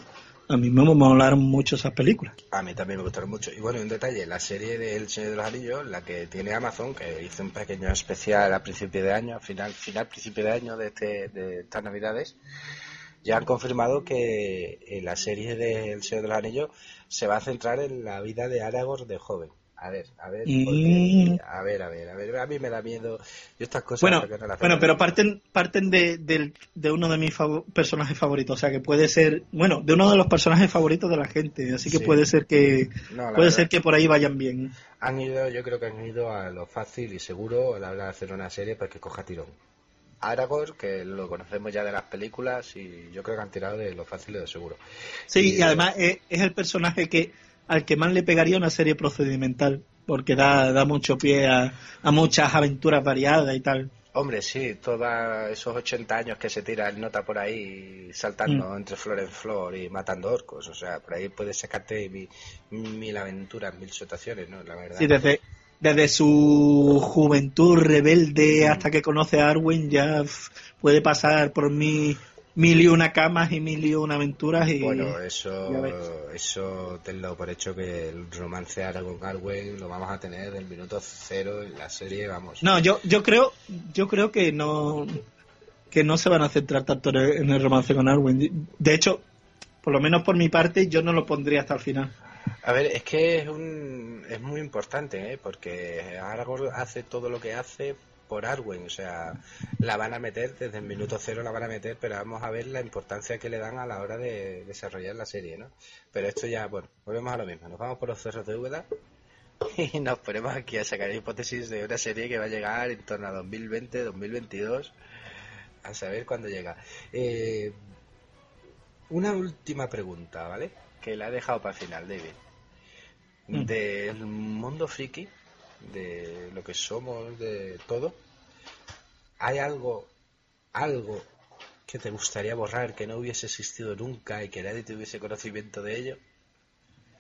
a mí me molaron mucho esas películas. A mí también me gustaron mucho. Y bueno, un detalle, la serie de El Señor de los Anillos, la que tiene Amazon, que hizo un pequeño especial a principio de año, final, final, principio de año de, este, de estas navidades, ya han confirmado que en la serie de El Señor de los Anillos se va a centrar en la vida de Aragorn de joven. A ver, a ver, porque- a ver, a ver, a ver, a mí me da miedo. Yo estas cosas Bueno, no las bueno pero parten, parten de, del- de uno de mis fav- personajes favoritos, o sea que puede ser, bueno, de uno de los personajes favoritos de la gente, así que Sí. puede ser que No, puede verdad. ser que por ahí vayan bien. Han ido, yo creo que han ido a lo fácil y seguro a la hora de hacer una serie para que coja tirón. Aragorn, que lo conocemos ya de las películas y yo creo que han tirado de lo fácil y de lo seguro. Sí, Y- y además es, es el personaje que al que más le pegaría una serie procedimental, porque da, da mucho pie a, a muchas aventuras variadas y tal. Hombre, sí, todos esos 80 años que se tira el nota por ahí saltando Mm. entre flor en flor y matando orcos, o sea, por ahí puedes sacarte mil, mil aventuras, mil situaciones, ¿no? La verdad. Sí, desde, desde su juventud rebelde hasta que conoce a Arwen ya puede pasar por mil, mil y una camas y mil y una aventuras y Bueno, eso, eso tenlo por hecho que el romance Aragorn Arwen lo vamos a tener del minuto cero en la serie, vamos. no yo yo creo yo creo que no que no se van a centrar tanto en el, en el romance con Arwen de hecho por lo menos por mi parte yo no lo pondría hasta el final A ver, es que es, un, es muy importante, ¿eh? porque Aragorn hace todo lo que hace por Arwen, o sea, la van a meter desde el minuto cero, la van a meter, pero vamos a ver la importancia que le dan a la hora de desarrollar la serie, ¿no? Pero esto ya, bueno, volvemos a lo mismo, nos vamos por los cerros de Úbeda y nos ponemos aquí a sacar hipótesis de una serie que va a llegar en torno a 2020, 2022, a saber cuándo llega. Eh, una última pregunta, ¿vale? Que la he dejado para el final, David. Mm. Del mundo friki, de lo que somos, de todo, ¿hay algo, algo que te gustaría borrar que no hubiese existido nunca y que nadie tuviese conocimiento de ello?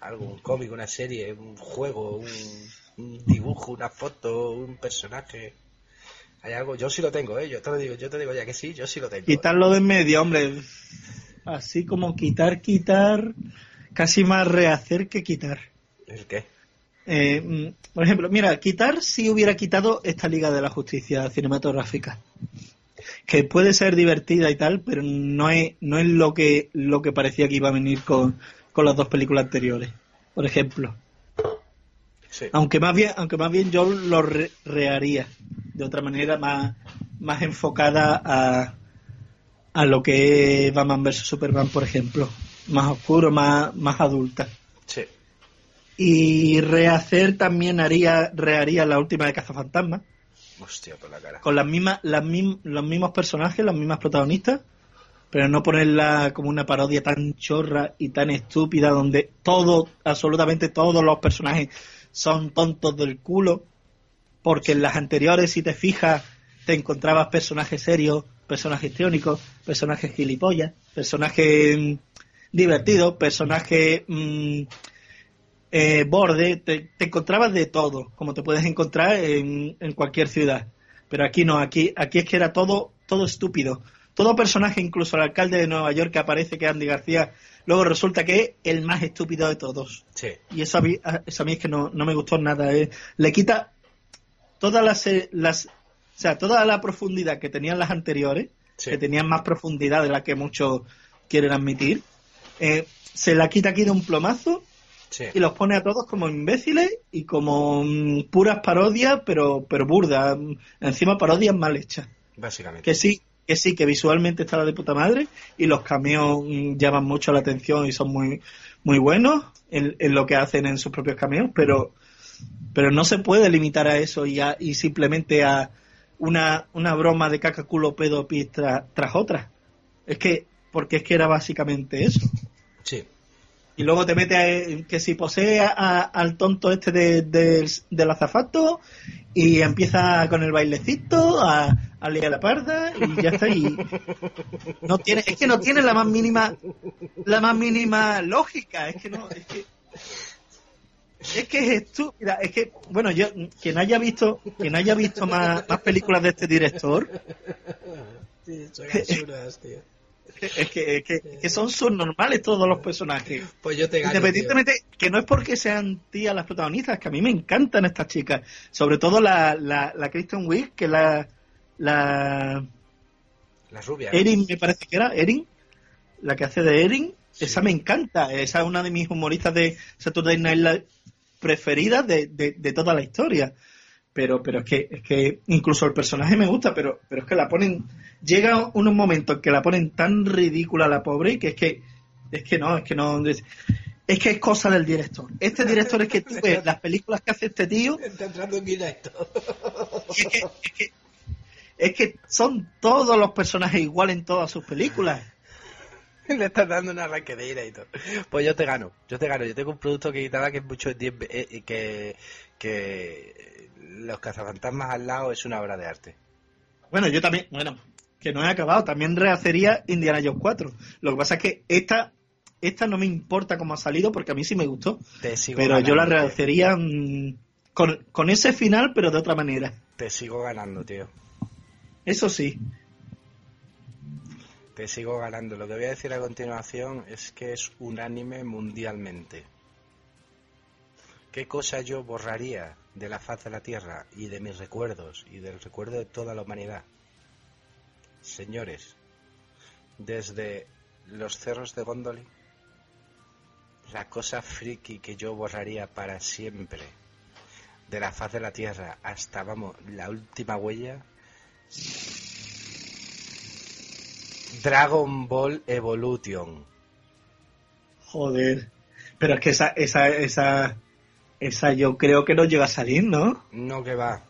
Algo, un cómic, una serie, un juego, un, un dibujo, una foto, un personaje. ¿Hay algo? Yo sí lo tengo, ¿eh? Yo te lo digo, yo te digo ya que sí, yo sí lo tengo. quitarlo de en medio hombre así como quitar quitar casi más rehacer que quitar ¿El qué? Eh, mm, por ejemplo, mira, quitar si hubiera quitado esta Liga de la Justicia cinematográfica, que puede ser divertida y tal, pero no es no es lo que lo que parecía que iba a venir con con las dos películas anteriores, por ejemplo. Sí. Aunque más bien, aunque más bien yo lo re- reharía de otra manera más, más enfocada a, a lo que es Batman vs Superman, por ejemplo. Más oscuro, más, más adulta. Sí. Y rehacer también haría, reharía la última de Cazafantasmas, Hostia, por la cara. con las mismas, las mim- los mismos personajes, las mismas protagonistas, pero no ponerla como una parodia tan chorra y tan estúpida donde todo, absolutamente todos los personajes son tontos del culo, porque en las anteriores, si te fijas, te encontrabas personajes serios, personajes teónicos, personajes gilipollas, personajes mm, divertidos, personajes mm, eh, borde, te, te encontrabas de todo, como te puedes encontrar en, en cualquier ciudad. Pero aquí no, aquí, aquí es que era todo, todo estúpido. Todo personaje, incluso el alcalde de Nueva York que aparece, que es Andy García, luego resulta que es el más estúpido de todos. Sí. Y eso a mí, a- eso a mí es que no, no me gustó nada. eh. Le quita todas las, eh, las, o sea, toda la profundidad que tenían las anteriores, Sí. que tenían más profundidad de la que muchos quieren admitir, eh, se la quita aquí de un plomazo Sí. y los pone a todos como imbéciles y como mm, puras parodias, pero, pero burdas. Encima parodias mal hechas. Básicamente. Que sí, que sí, que visualmente está la de puta madre y los cameos mm, llaman mucho la atención y son muy, muy buenos en, en lo que hacen en sus propios cameos, pero, pero no se puede limitar a eso y, a- y simplemente a una, una broma de caca culo pedo pis tra- tras otra. Es que, porque es que era básicamente eso. Sí. Y luego te mete a- que si posee a- al tonto este de, del- del azafato y empieza con el bailecito a, a la parda y ya está. Y no tiene, es que no tiene la más mínima, la más mínima lógica. Es que no, es que es que es estúpida. Es que, bueno, yo, quien haya visto, quien haya visto más, más películas de este director, tío. Es que, es que, son subnormales todos los personajes. Pues yo te gano. tío. Independientemente, que no es porque sean tías las protagonistas, que a mí me encantan estas chicas. Sobre todo la, la, la Kristen Wiig, que la, la La rubia. ¿no? Erin, me parece que era, Erin, la que hace de Erin, esa me encanta. Esa es una de mis humoristas de Saturday Night Live preferidas de, de, de toda la historia. Pero, pero es que, es que incluso el personaje me gusta, pero, pero es que la ponen, llega unos momentos en que la ponen tan ridícula la pobre que es que, es que no, es que no, es, es que es cosa del director. Este director es que tú ves las películas que hace este tío Está entrando en directo. es que, es que, es que son todos los personajes igual en todas sus películas. Le estás dando un arranque de ira y todo. Pues yo te gano, yo te gano. Yo tengo un producto que quitaba que es mucho eh, que, que los cazafantasmas al lado es una obra de arte. Bueno, yo también, bueno, que no he acabado, también rehacería Indiana Jones 4. Lo que pasa es que esta, esta no me importa cómo ha salido porque a mí sí me gustó. Te sigo Pero yo la rehacería con, con ese final, pero de otra manera. Te sigo ganando, tío. Eso sí. Te sigo ganando. Lo que voy a decir a continuación es que es unánime mundialmente. ¿Qué cosa yo borraría de la faz de la Tierra y de mis recuerdos y del recuerdo de toda la humanidad? Señores, desde los cerros de Gondoli, la cosa friki que yo borraría para siempre de la faz de la Tierra hasta, vamos, la última huella Dragon Ball Evolution. Joder. Pero es que esa, esa, esa, esa yo creo que no llega a salir, ¿no? No que va.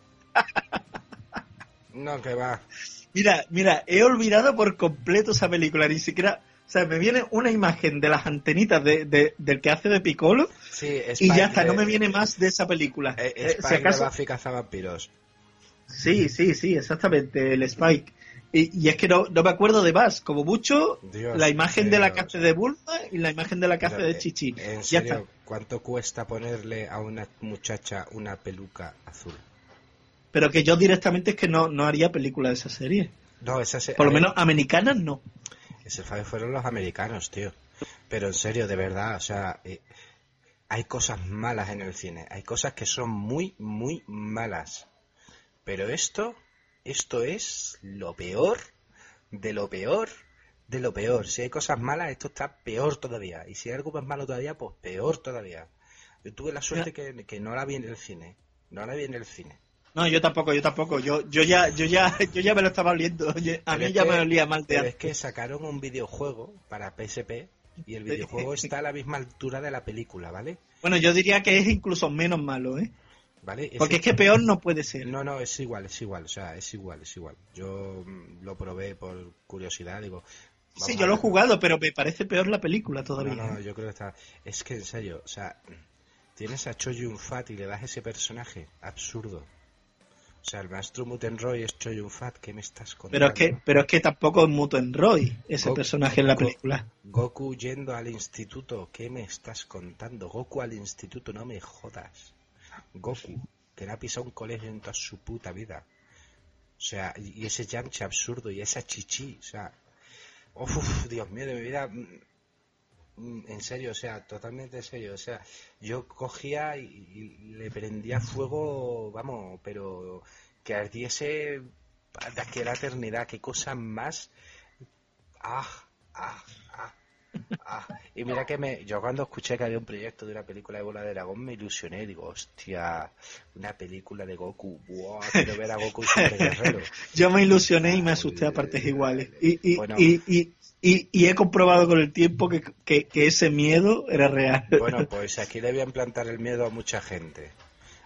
No que va. Mira, mira, he olvidado por completo esa película, ni siquiera, o sea, me viene una imagen de las antenitas de, de- del que hace de Piccolo Sí, y ya está, de- no me viene más de esa película. eh, Eh, Spike si acaso, de Buffy cazavampiros. sí, sí, sí, exactamente, el Spike. Y, y es que no, no me acuerdo de más, como mucho, Dios la imagen de la hace de Bulma y la imagen de la Pero, de eh, Chichi. En Ya serio, está. ¿cuánto cuesta ponerle a una muchacha una peluca azul? Pero que yo directamente es que no, no haría película de esa serie. No, esa se- Por lo menos americanas no. Ese fue- fueron los americanos, tío. Pero en serio, de verdad, o sea, eh, hay cosas malas en el cine. Hay cosas que son muy, muy malas. Pero esto, esto es lo peor, de lo peor, de lo peor. Si hay cosas malas, esto está peor todavía. Y si hay algo más malo todavía, pues peor todavía. Yo tuve la suerte que, que no la vi en el cine. No la vi en el cine. No, yo tampoco, yo tampoco. Yo, yo ya, yo ya, yo ya me lo estaba oliendo. A Pero mí ya que- me olía mal de Pero es que sacaron un videojuego para PSP y el videojuego está a la misma altura de la película, ¿vale? Bueno, yo diría que es incluso menos malo, ¿eh? ¿Vale? Porque es que peor no puede ser. No, no, es igual, es igual, o sea, es igual, es igual. Yo mm, lo probé por curiosidad, digo... Sí, yo lo he jugado, pero me parece peor la película No, todavía. no, yo creo que está... Es que, en serio, o sea, tienes a Cho Yun Fat y le das ese personaje absurdo. O sea, el maestro Mutenroy es Cho Yun Fat, ¿qué me estás contando? Pero es que, pero es que tampoco es Muten Roy ese Goku- personaje en la película. Goku yendo al instituto, ¿qué me estás contando? Goku al instituto, no me jodas. Goku, que no ha pisado un colegio en toda su puta vida. O sea, y ese Yamcha absurdo y esa chichi, o sea, uf, uf, Dios mío de mi vida, mm, mm, en serio, o sea, totalmente en serio, o sea, yo cogía y, y le prendía fuego, vamos, pero que ardiese de aquí a la eternidad, qué cosa más ah, ah, ah, ah. Y mira que me, yo cuando escuché que había un proyecto de una película de Bola de Dragón me ilusioné, digo, hostia, una película de Goku, buah, quiero ver a Goku Super Guerrero. Yo me ilusioné y me asusté a partes iguales. Y, y, Bueno. y, y, y- y he comprobado con el tiempo que, que, que ese miedo era real. Bueno, pues aquí a implantar el miedo a mucha gente.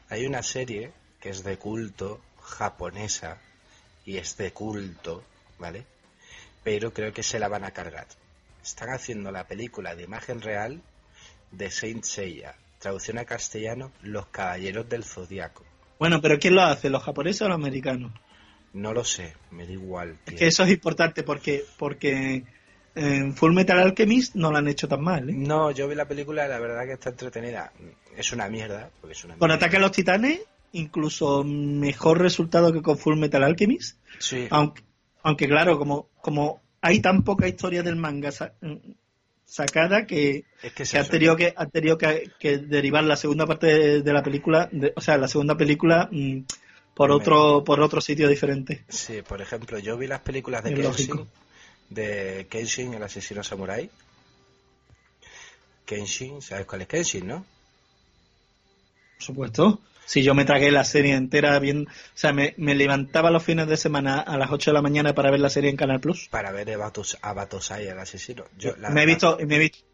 Hay una serie que es de culto, japonesa, y es de culto, ¿vale? Pero creo que se la van a cargar. Están haciendo la película de imagen real de Saint Seiya. Traducción a castellano, Los Caballeros del Zodiaco. Bueno, pero ¿quién lo hace? ¿Los japoneses o los americanos? No lo sé, me da igual, Es tío. que eso es importante porque, porque en Full Metal Alchemist no lo han hecho tan mal. ¿eh? No, yo vi la película y la verdad que está entretenida. Es una mierda, porque es una Con mierda. Ataque a los Titanes, incluso mejor resultado que con Full Metal Alchemist. Sí, Aunque, aunque claro, como, como hay tan poca historia del manga sa- sacada que, es que han tenido que, han tenido que, que derivar la segunda parte de, de la película, de- o sea, la segunda película mm, por otro, por otro sitio diferente. Sí, por ejemplo, yo vi las películas de Kenshin, de Kenshin, el asesino samurái. Kenshin, ¿sabes cuál es Kenshin, no? Por supuesto. Si yo me tragué la serie entera bien, o sea, me, me levantaba los fines de semana a las 8 de la mañana para ver la serie en Canal Plus. Para ver a Batos- a Batosai, el asesino. Yo, la- me he visto, me he visto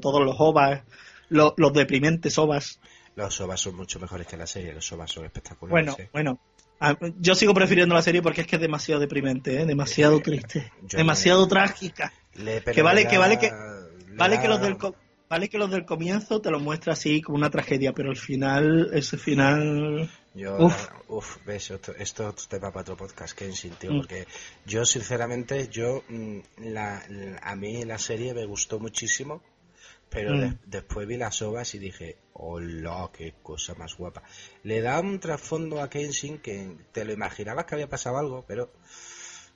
todos los ovas, los, los deprimentes ovas. Los ovas son mucho mejores que la serie, los ovas son espectaculares. Bueno, ¿eh? bueno. Yo sigo prefiriendo la serie porque es que es demasiado deprimente, ¿eh? demasiado triste, Yo demasiado me- trágica. Le- que vale- le que vale que- le Vale que los del co- vale que los del comienzo te lo muestra así como una tragedia, pero al final, ese final, Yo, Uf. uf, ves, esto, esto es tema para otro podcast, Kenshin, tío, Mm. porque yo, sinceramente, yo, mm, la, la- a mí la serie me gustó muchísimo, pero Mm. de- después vi las ovas y dije, hola, qué cosa más guapa. Le da un trasfondo a Kenshin que te lo imaginabas que había pasado algo, pero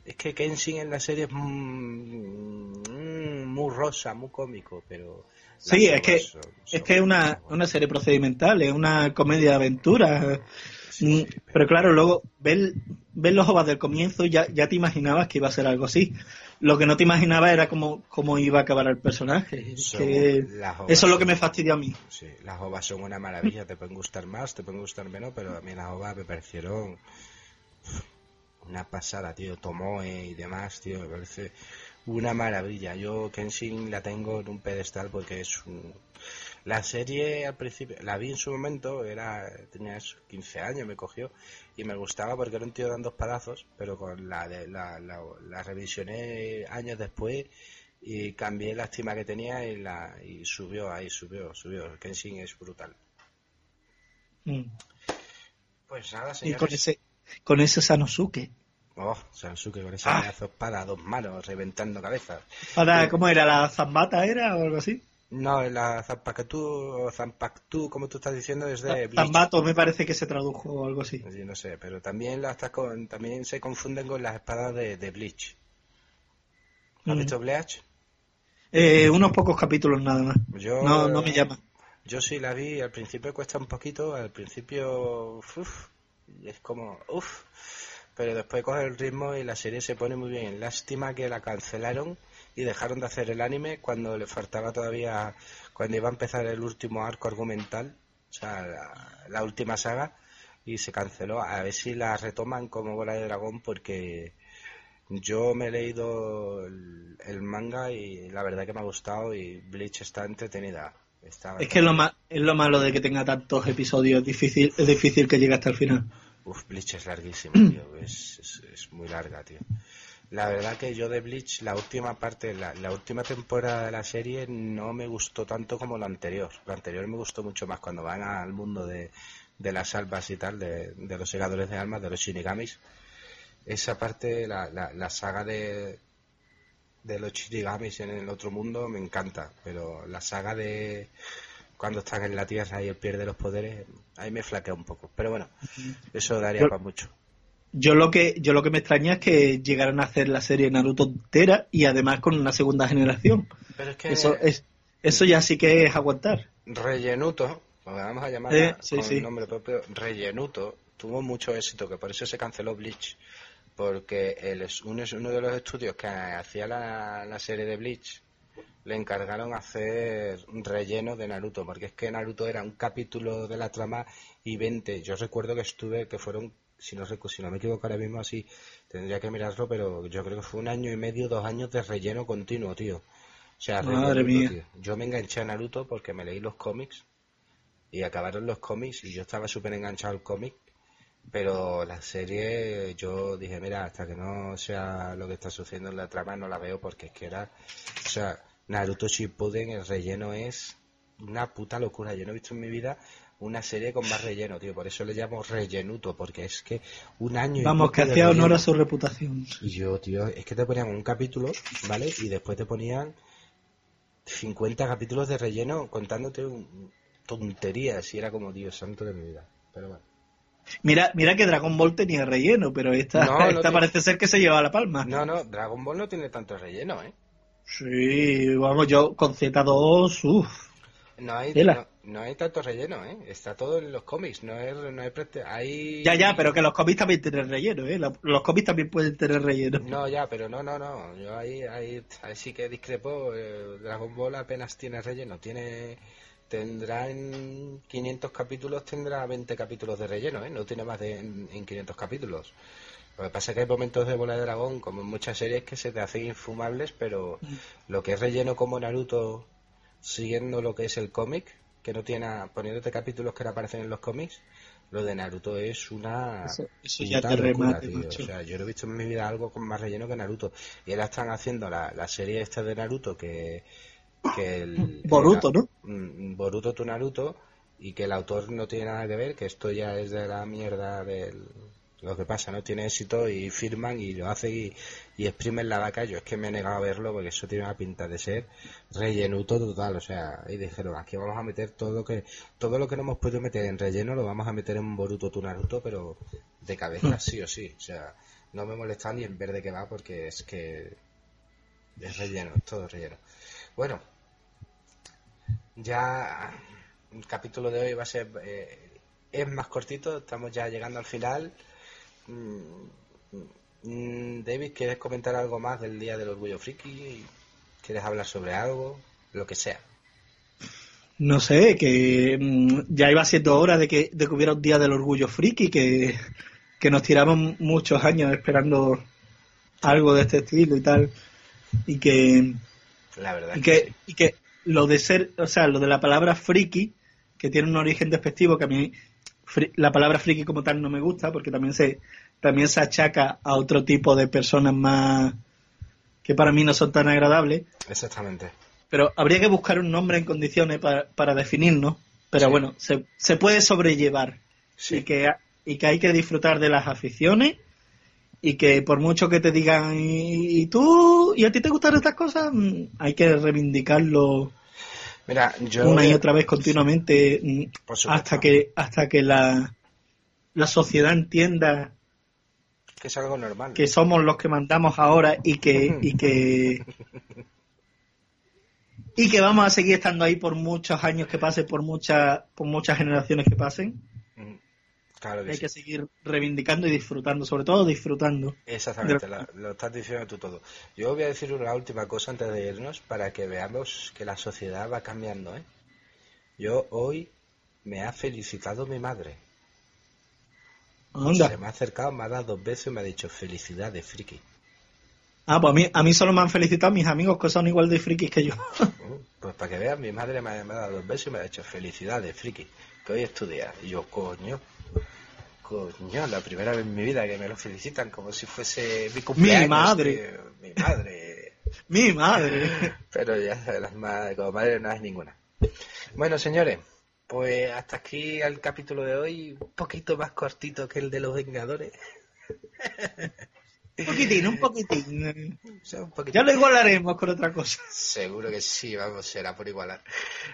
es que Kenshin en la serie es mm, mm, muy rosa, muy cómico, pero... Sí, es que- es que es una, una serie procedimental, es una comedia de aventura. Sí, sí, Pero claro, luego ver, ver los ovas del comienzo ya, ya te imaginabas que iba a ser algo así. Lo que no te imaginabas era cómo, cómo iba a acabar el personaje. Son- que eso es lo que me fastidió a mí. Sí, las ovas son una maravilla, te pueden gustar más, te pueden gustar menos, pero a mí las ovas me parecieron una pasada, tío. Tomoe y demás, tío, me parece una maravilla. Yo Kenshin la tengo en un pedestal porque es un... La serie al principio, la vi en su momento, era tenía esos 15 años, me cogió y me gustaba porque era un tío dando palazos, pero con la, de, la, la, la revisioné años después y cambié la estima que tenía y la y subió ahí subió subió Kenshin es brutal Mm. pues nada Y señores con ese, con ese Sanosuke. Oh Sansuke con ese Ah. pedazo de espada a dos manos reventando cabezas Para, Sí. ¿Cómo era? ¿La Zambata era o algo así? no la Zampacatú o Zampactú como tú estás diciendo es de Bleach Zambato me parece que se tradujo o algo así. Sí, no sé pero también la estás con, también se confunden con las espadas de, de Bleach ¿has Mm. visto Bleach? Eh, unos pocos capítulos nada más. yo No, no me llama. Yo sí la vi, al principio cuesta un poquito, al principio uf, es como, uff, pero después coge el ritmo y la serie se pone muy bien. Lástima que la cancelaron y dejaron de hacer el anime cuando le faltaba todavía, cuando iba a empezar el último arco argumental, o sea, la, última saga, y se canceló. A ver si la retoman como Bola de Dragón porque yo me he leído el, manga y la verdad que me ha gustado y Bleach está entretenida. es que es lo, es lo malo de que tenga tantos episodios, difícil, es difícil que llegue hasta el final. Uf, Bleach es larguísimo, tío. Es, es, muy larga, tío. La verdad que yo de Bleach, la última parte, la, la, última temporada de la serie no me gustó tanto como la anterior. La anterior me gustó mucho más cuando van al mundo de, de las almas y tal, de, de los segadores de almas, de los shinigamis esa parte, la, la, saga de, de los Chirigamis en el otro mundo me encanta, pero la saga de cuando están en la tierra y él pierde los poderes, ahí me flaquea un poco. Pero bueno, eso daría para mucho. Yo lo que yo lo que me extraña es que llegaran a hacer la serie Naruto entera y además con una segunda generación. Pero es que eso es eso ya sí que es aguantar. Rellenuto, vamos a llamar eh, con el nombre propio, Rellenuto tuvo mucho éxito, que por eso se canceló Bleach porque él es uno, de los estudios que hacía la, serie de Bleach le encargaron hacer relleno de Naruto, porque es que Naruto era un capítulo de la trama y 20. Yo recuerdo que estuve, que fueron, si no, si no me equivoco ahora mismo así, tendría que mirarlo, pero yo creo que fue un año y medio, dos años de relleno continuo, tío. O sea, Madre mía. Yo me enganché a Naruto porque me leí los cómics y acabaron los cómics y yo estaba súper enganchado al cómic pero la serie yo dije mira hasta que no sea lo que está sucediendo en la trama no la veo porque es que era o sea Naruto Shippuden el relleno es una puta locura. Yo no he visto en mi vida una serie con más relleno tío. Por eso le llamo rellenuto porque es que un año vamos que hacía honor a su reputación. Y yo tío es que te ponían un capítulo vale y después te ponían 50 capítulos de relleno contándote tonterías y era como Dios santo de mi vida. Pero bueno. Mira, mira que Dragon Ball tenía relleno, pero esta, esta parece ser que se lleva la palma. No, no, Dragon Ball no tiene tanto relleno, ¿eh? Sí, vamos, yo con Z2, uff. No hay, no, hay tanto relleno, ¿eh? Está todo en los cómics, no es, no hay, Ya, ya, pero que los cómics también tienen relleno, ¿eh? Los, cómics también pueden tener relleno. No, ya, pero no, no, no. Yo ahí, ahí, ahí sí que discrepo. Eh, Dragon Ball apenas tiene relleno, tiene tendrá en 500 capítulos, tendrá 20 capítulos de relleno, ¿eh? No tiene más de en, 500 capítulos. Lo que pasa es que hay momentos de Bola de Dragón, como en muchas series, que se te hacen infumables, pero lo que es relleno como Naruto, siguiendo lo que es el cómic, que no tiene, poniéndote capítulos que no aparecen en los cómics, lo de Naruto es una eso, ya te locura, tío. O sea, yo no he visto en mi vida algo con más relleno que Naruto. Y ahora están haciendo la, la serie esta de Naruto que que el, Boruto, ¿no? Mm, Boruto tu Naruto y que el autor no tiene nada que ver, que esto ya es de la mierda de lo que pasa, ¿no? Tiene éxito y firman y lo hacen y, y, exprimen la vaca. Yo es que me he negado a verlo porque eso tiene una pinta de ser rellenuto total, o sea, y dijeron, aquí vamos a meter todo lo que todo lo que no hemos podido meter en relleno lo vamos a meter en Boruto tu Naruto, pero de cabeza sí o sí, o sea, no me molesta ni en ver de qué va porque es que es relleno, es todo relleno. Bueno, ya el capítulo de hoy va a ser eh, es más cortito, estamos ya llegando al final. Mm, mm, David, ¿quieres comentar algo más del Día del Orgullo Friki? ¿Quieres hablar sobre algo? Lo que sea. No sé, que mm, ya iba siendo hora de que, de que hubiera un Día del Orgullo Friki, que, que nos tiramos muchos años esperando algo de este estilo y tal. Y que la verdad. Y que, y que lo de ser, o sea, lo de la palabra friki, que tiene un origen despectivo, que a mí la palabra friki como tal no me gusta, porque también se, también se achaca a otro tipo de personas más que para mí no son tan agradables. Exactamente. Pero habría que buscar un nombre en condiciones para, para definirnos. Pero bueno, se, se puede sobrellevar. Y, que, y que hay que disfrutar de las aficiones y que por mucho que te digan y, tú y a ti te gustan estas cosas mm, hay que reivindicarlo Mira, yo una y otra vez continuamente mm, hasta que hasta que la, la sociedad entienda que es algo normal. que somos los que mandamos ahora y que y que y que vamos a seguir estando ahí por muchos años que pasen por muchas por muchas generaciones que pasen Claro que hay sí. que seguir reivindicando y disfrutando, sobre todo disfrutando. Exactamente, de lo- estás diciendo tú todo. Yo voy a decir una última cosa antes de irnos para que veamos que la sociedad va cambiando, ¿eh? Yo hoy me ha felicitado mi madre. Anda. Se me ha acercado, me ha dado dos besos y me ha dicho felicidades, friki. Ah, pues a mí, a mí solo me han felicitado mis amigos que son igual de frikis que yo. Uh, Pues para que veas, mi madre me ha, me ha dado dos besos y me ha dicho felicidades, friki, que hoy es tu día. Y yo, coño, coño, la primera vez en mi vida que me lo felicitan como si fuese mi cumpleaños. madre. tío, mi madre. Mi madre. Pero ya las madres, como madre no es ninguna. Bueno, señores, pues hasta aquí el capítulo de hoy, un poquito más cortito que el de los Vengadores. Un poquitín, un poquitín. Ya lo igualaremos con otra cosa. Seguro que sí, vamos, será por igualar.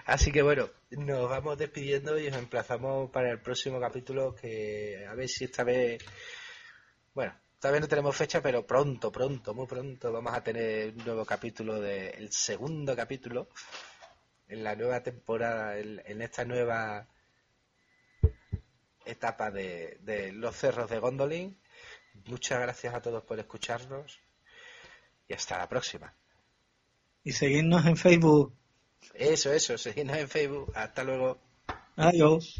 Así que bueno, nos vamos despidiendo y os emplazamos para el próximo capítulo que a ver si esta vez, bueno, todavía no tenemos fecha, pero pronto, pronto, muy pronto vamos a tener un nuevo capítulo de, el segundo capítulo en la nueva temporada, en, en esta nueva etapa de, de los cerros de Gondolin. Muchas gracias a todos por escucharnos y hasta la próxima. Y seguirnos en Facebook. Eso, eso, seguidnos en Facebook. Hasta luego. Adiós.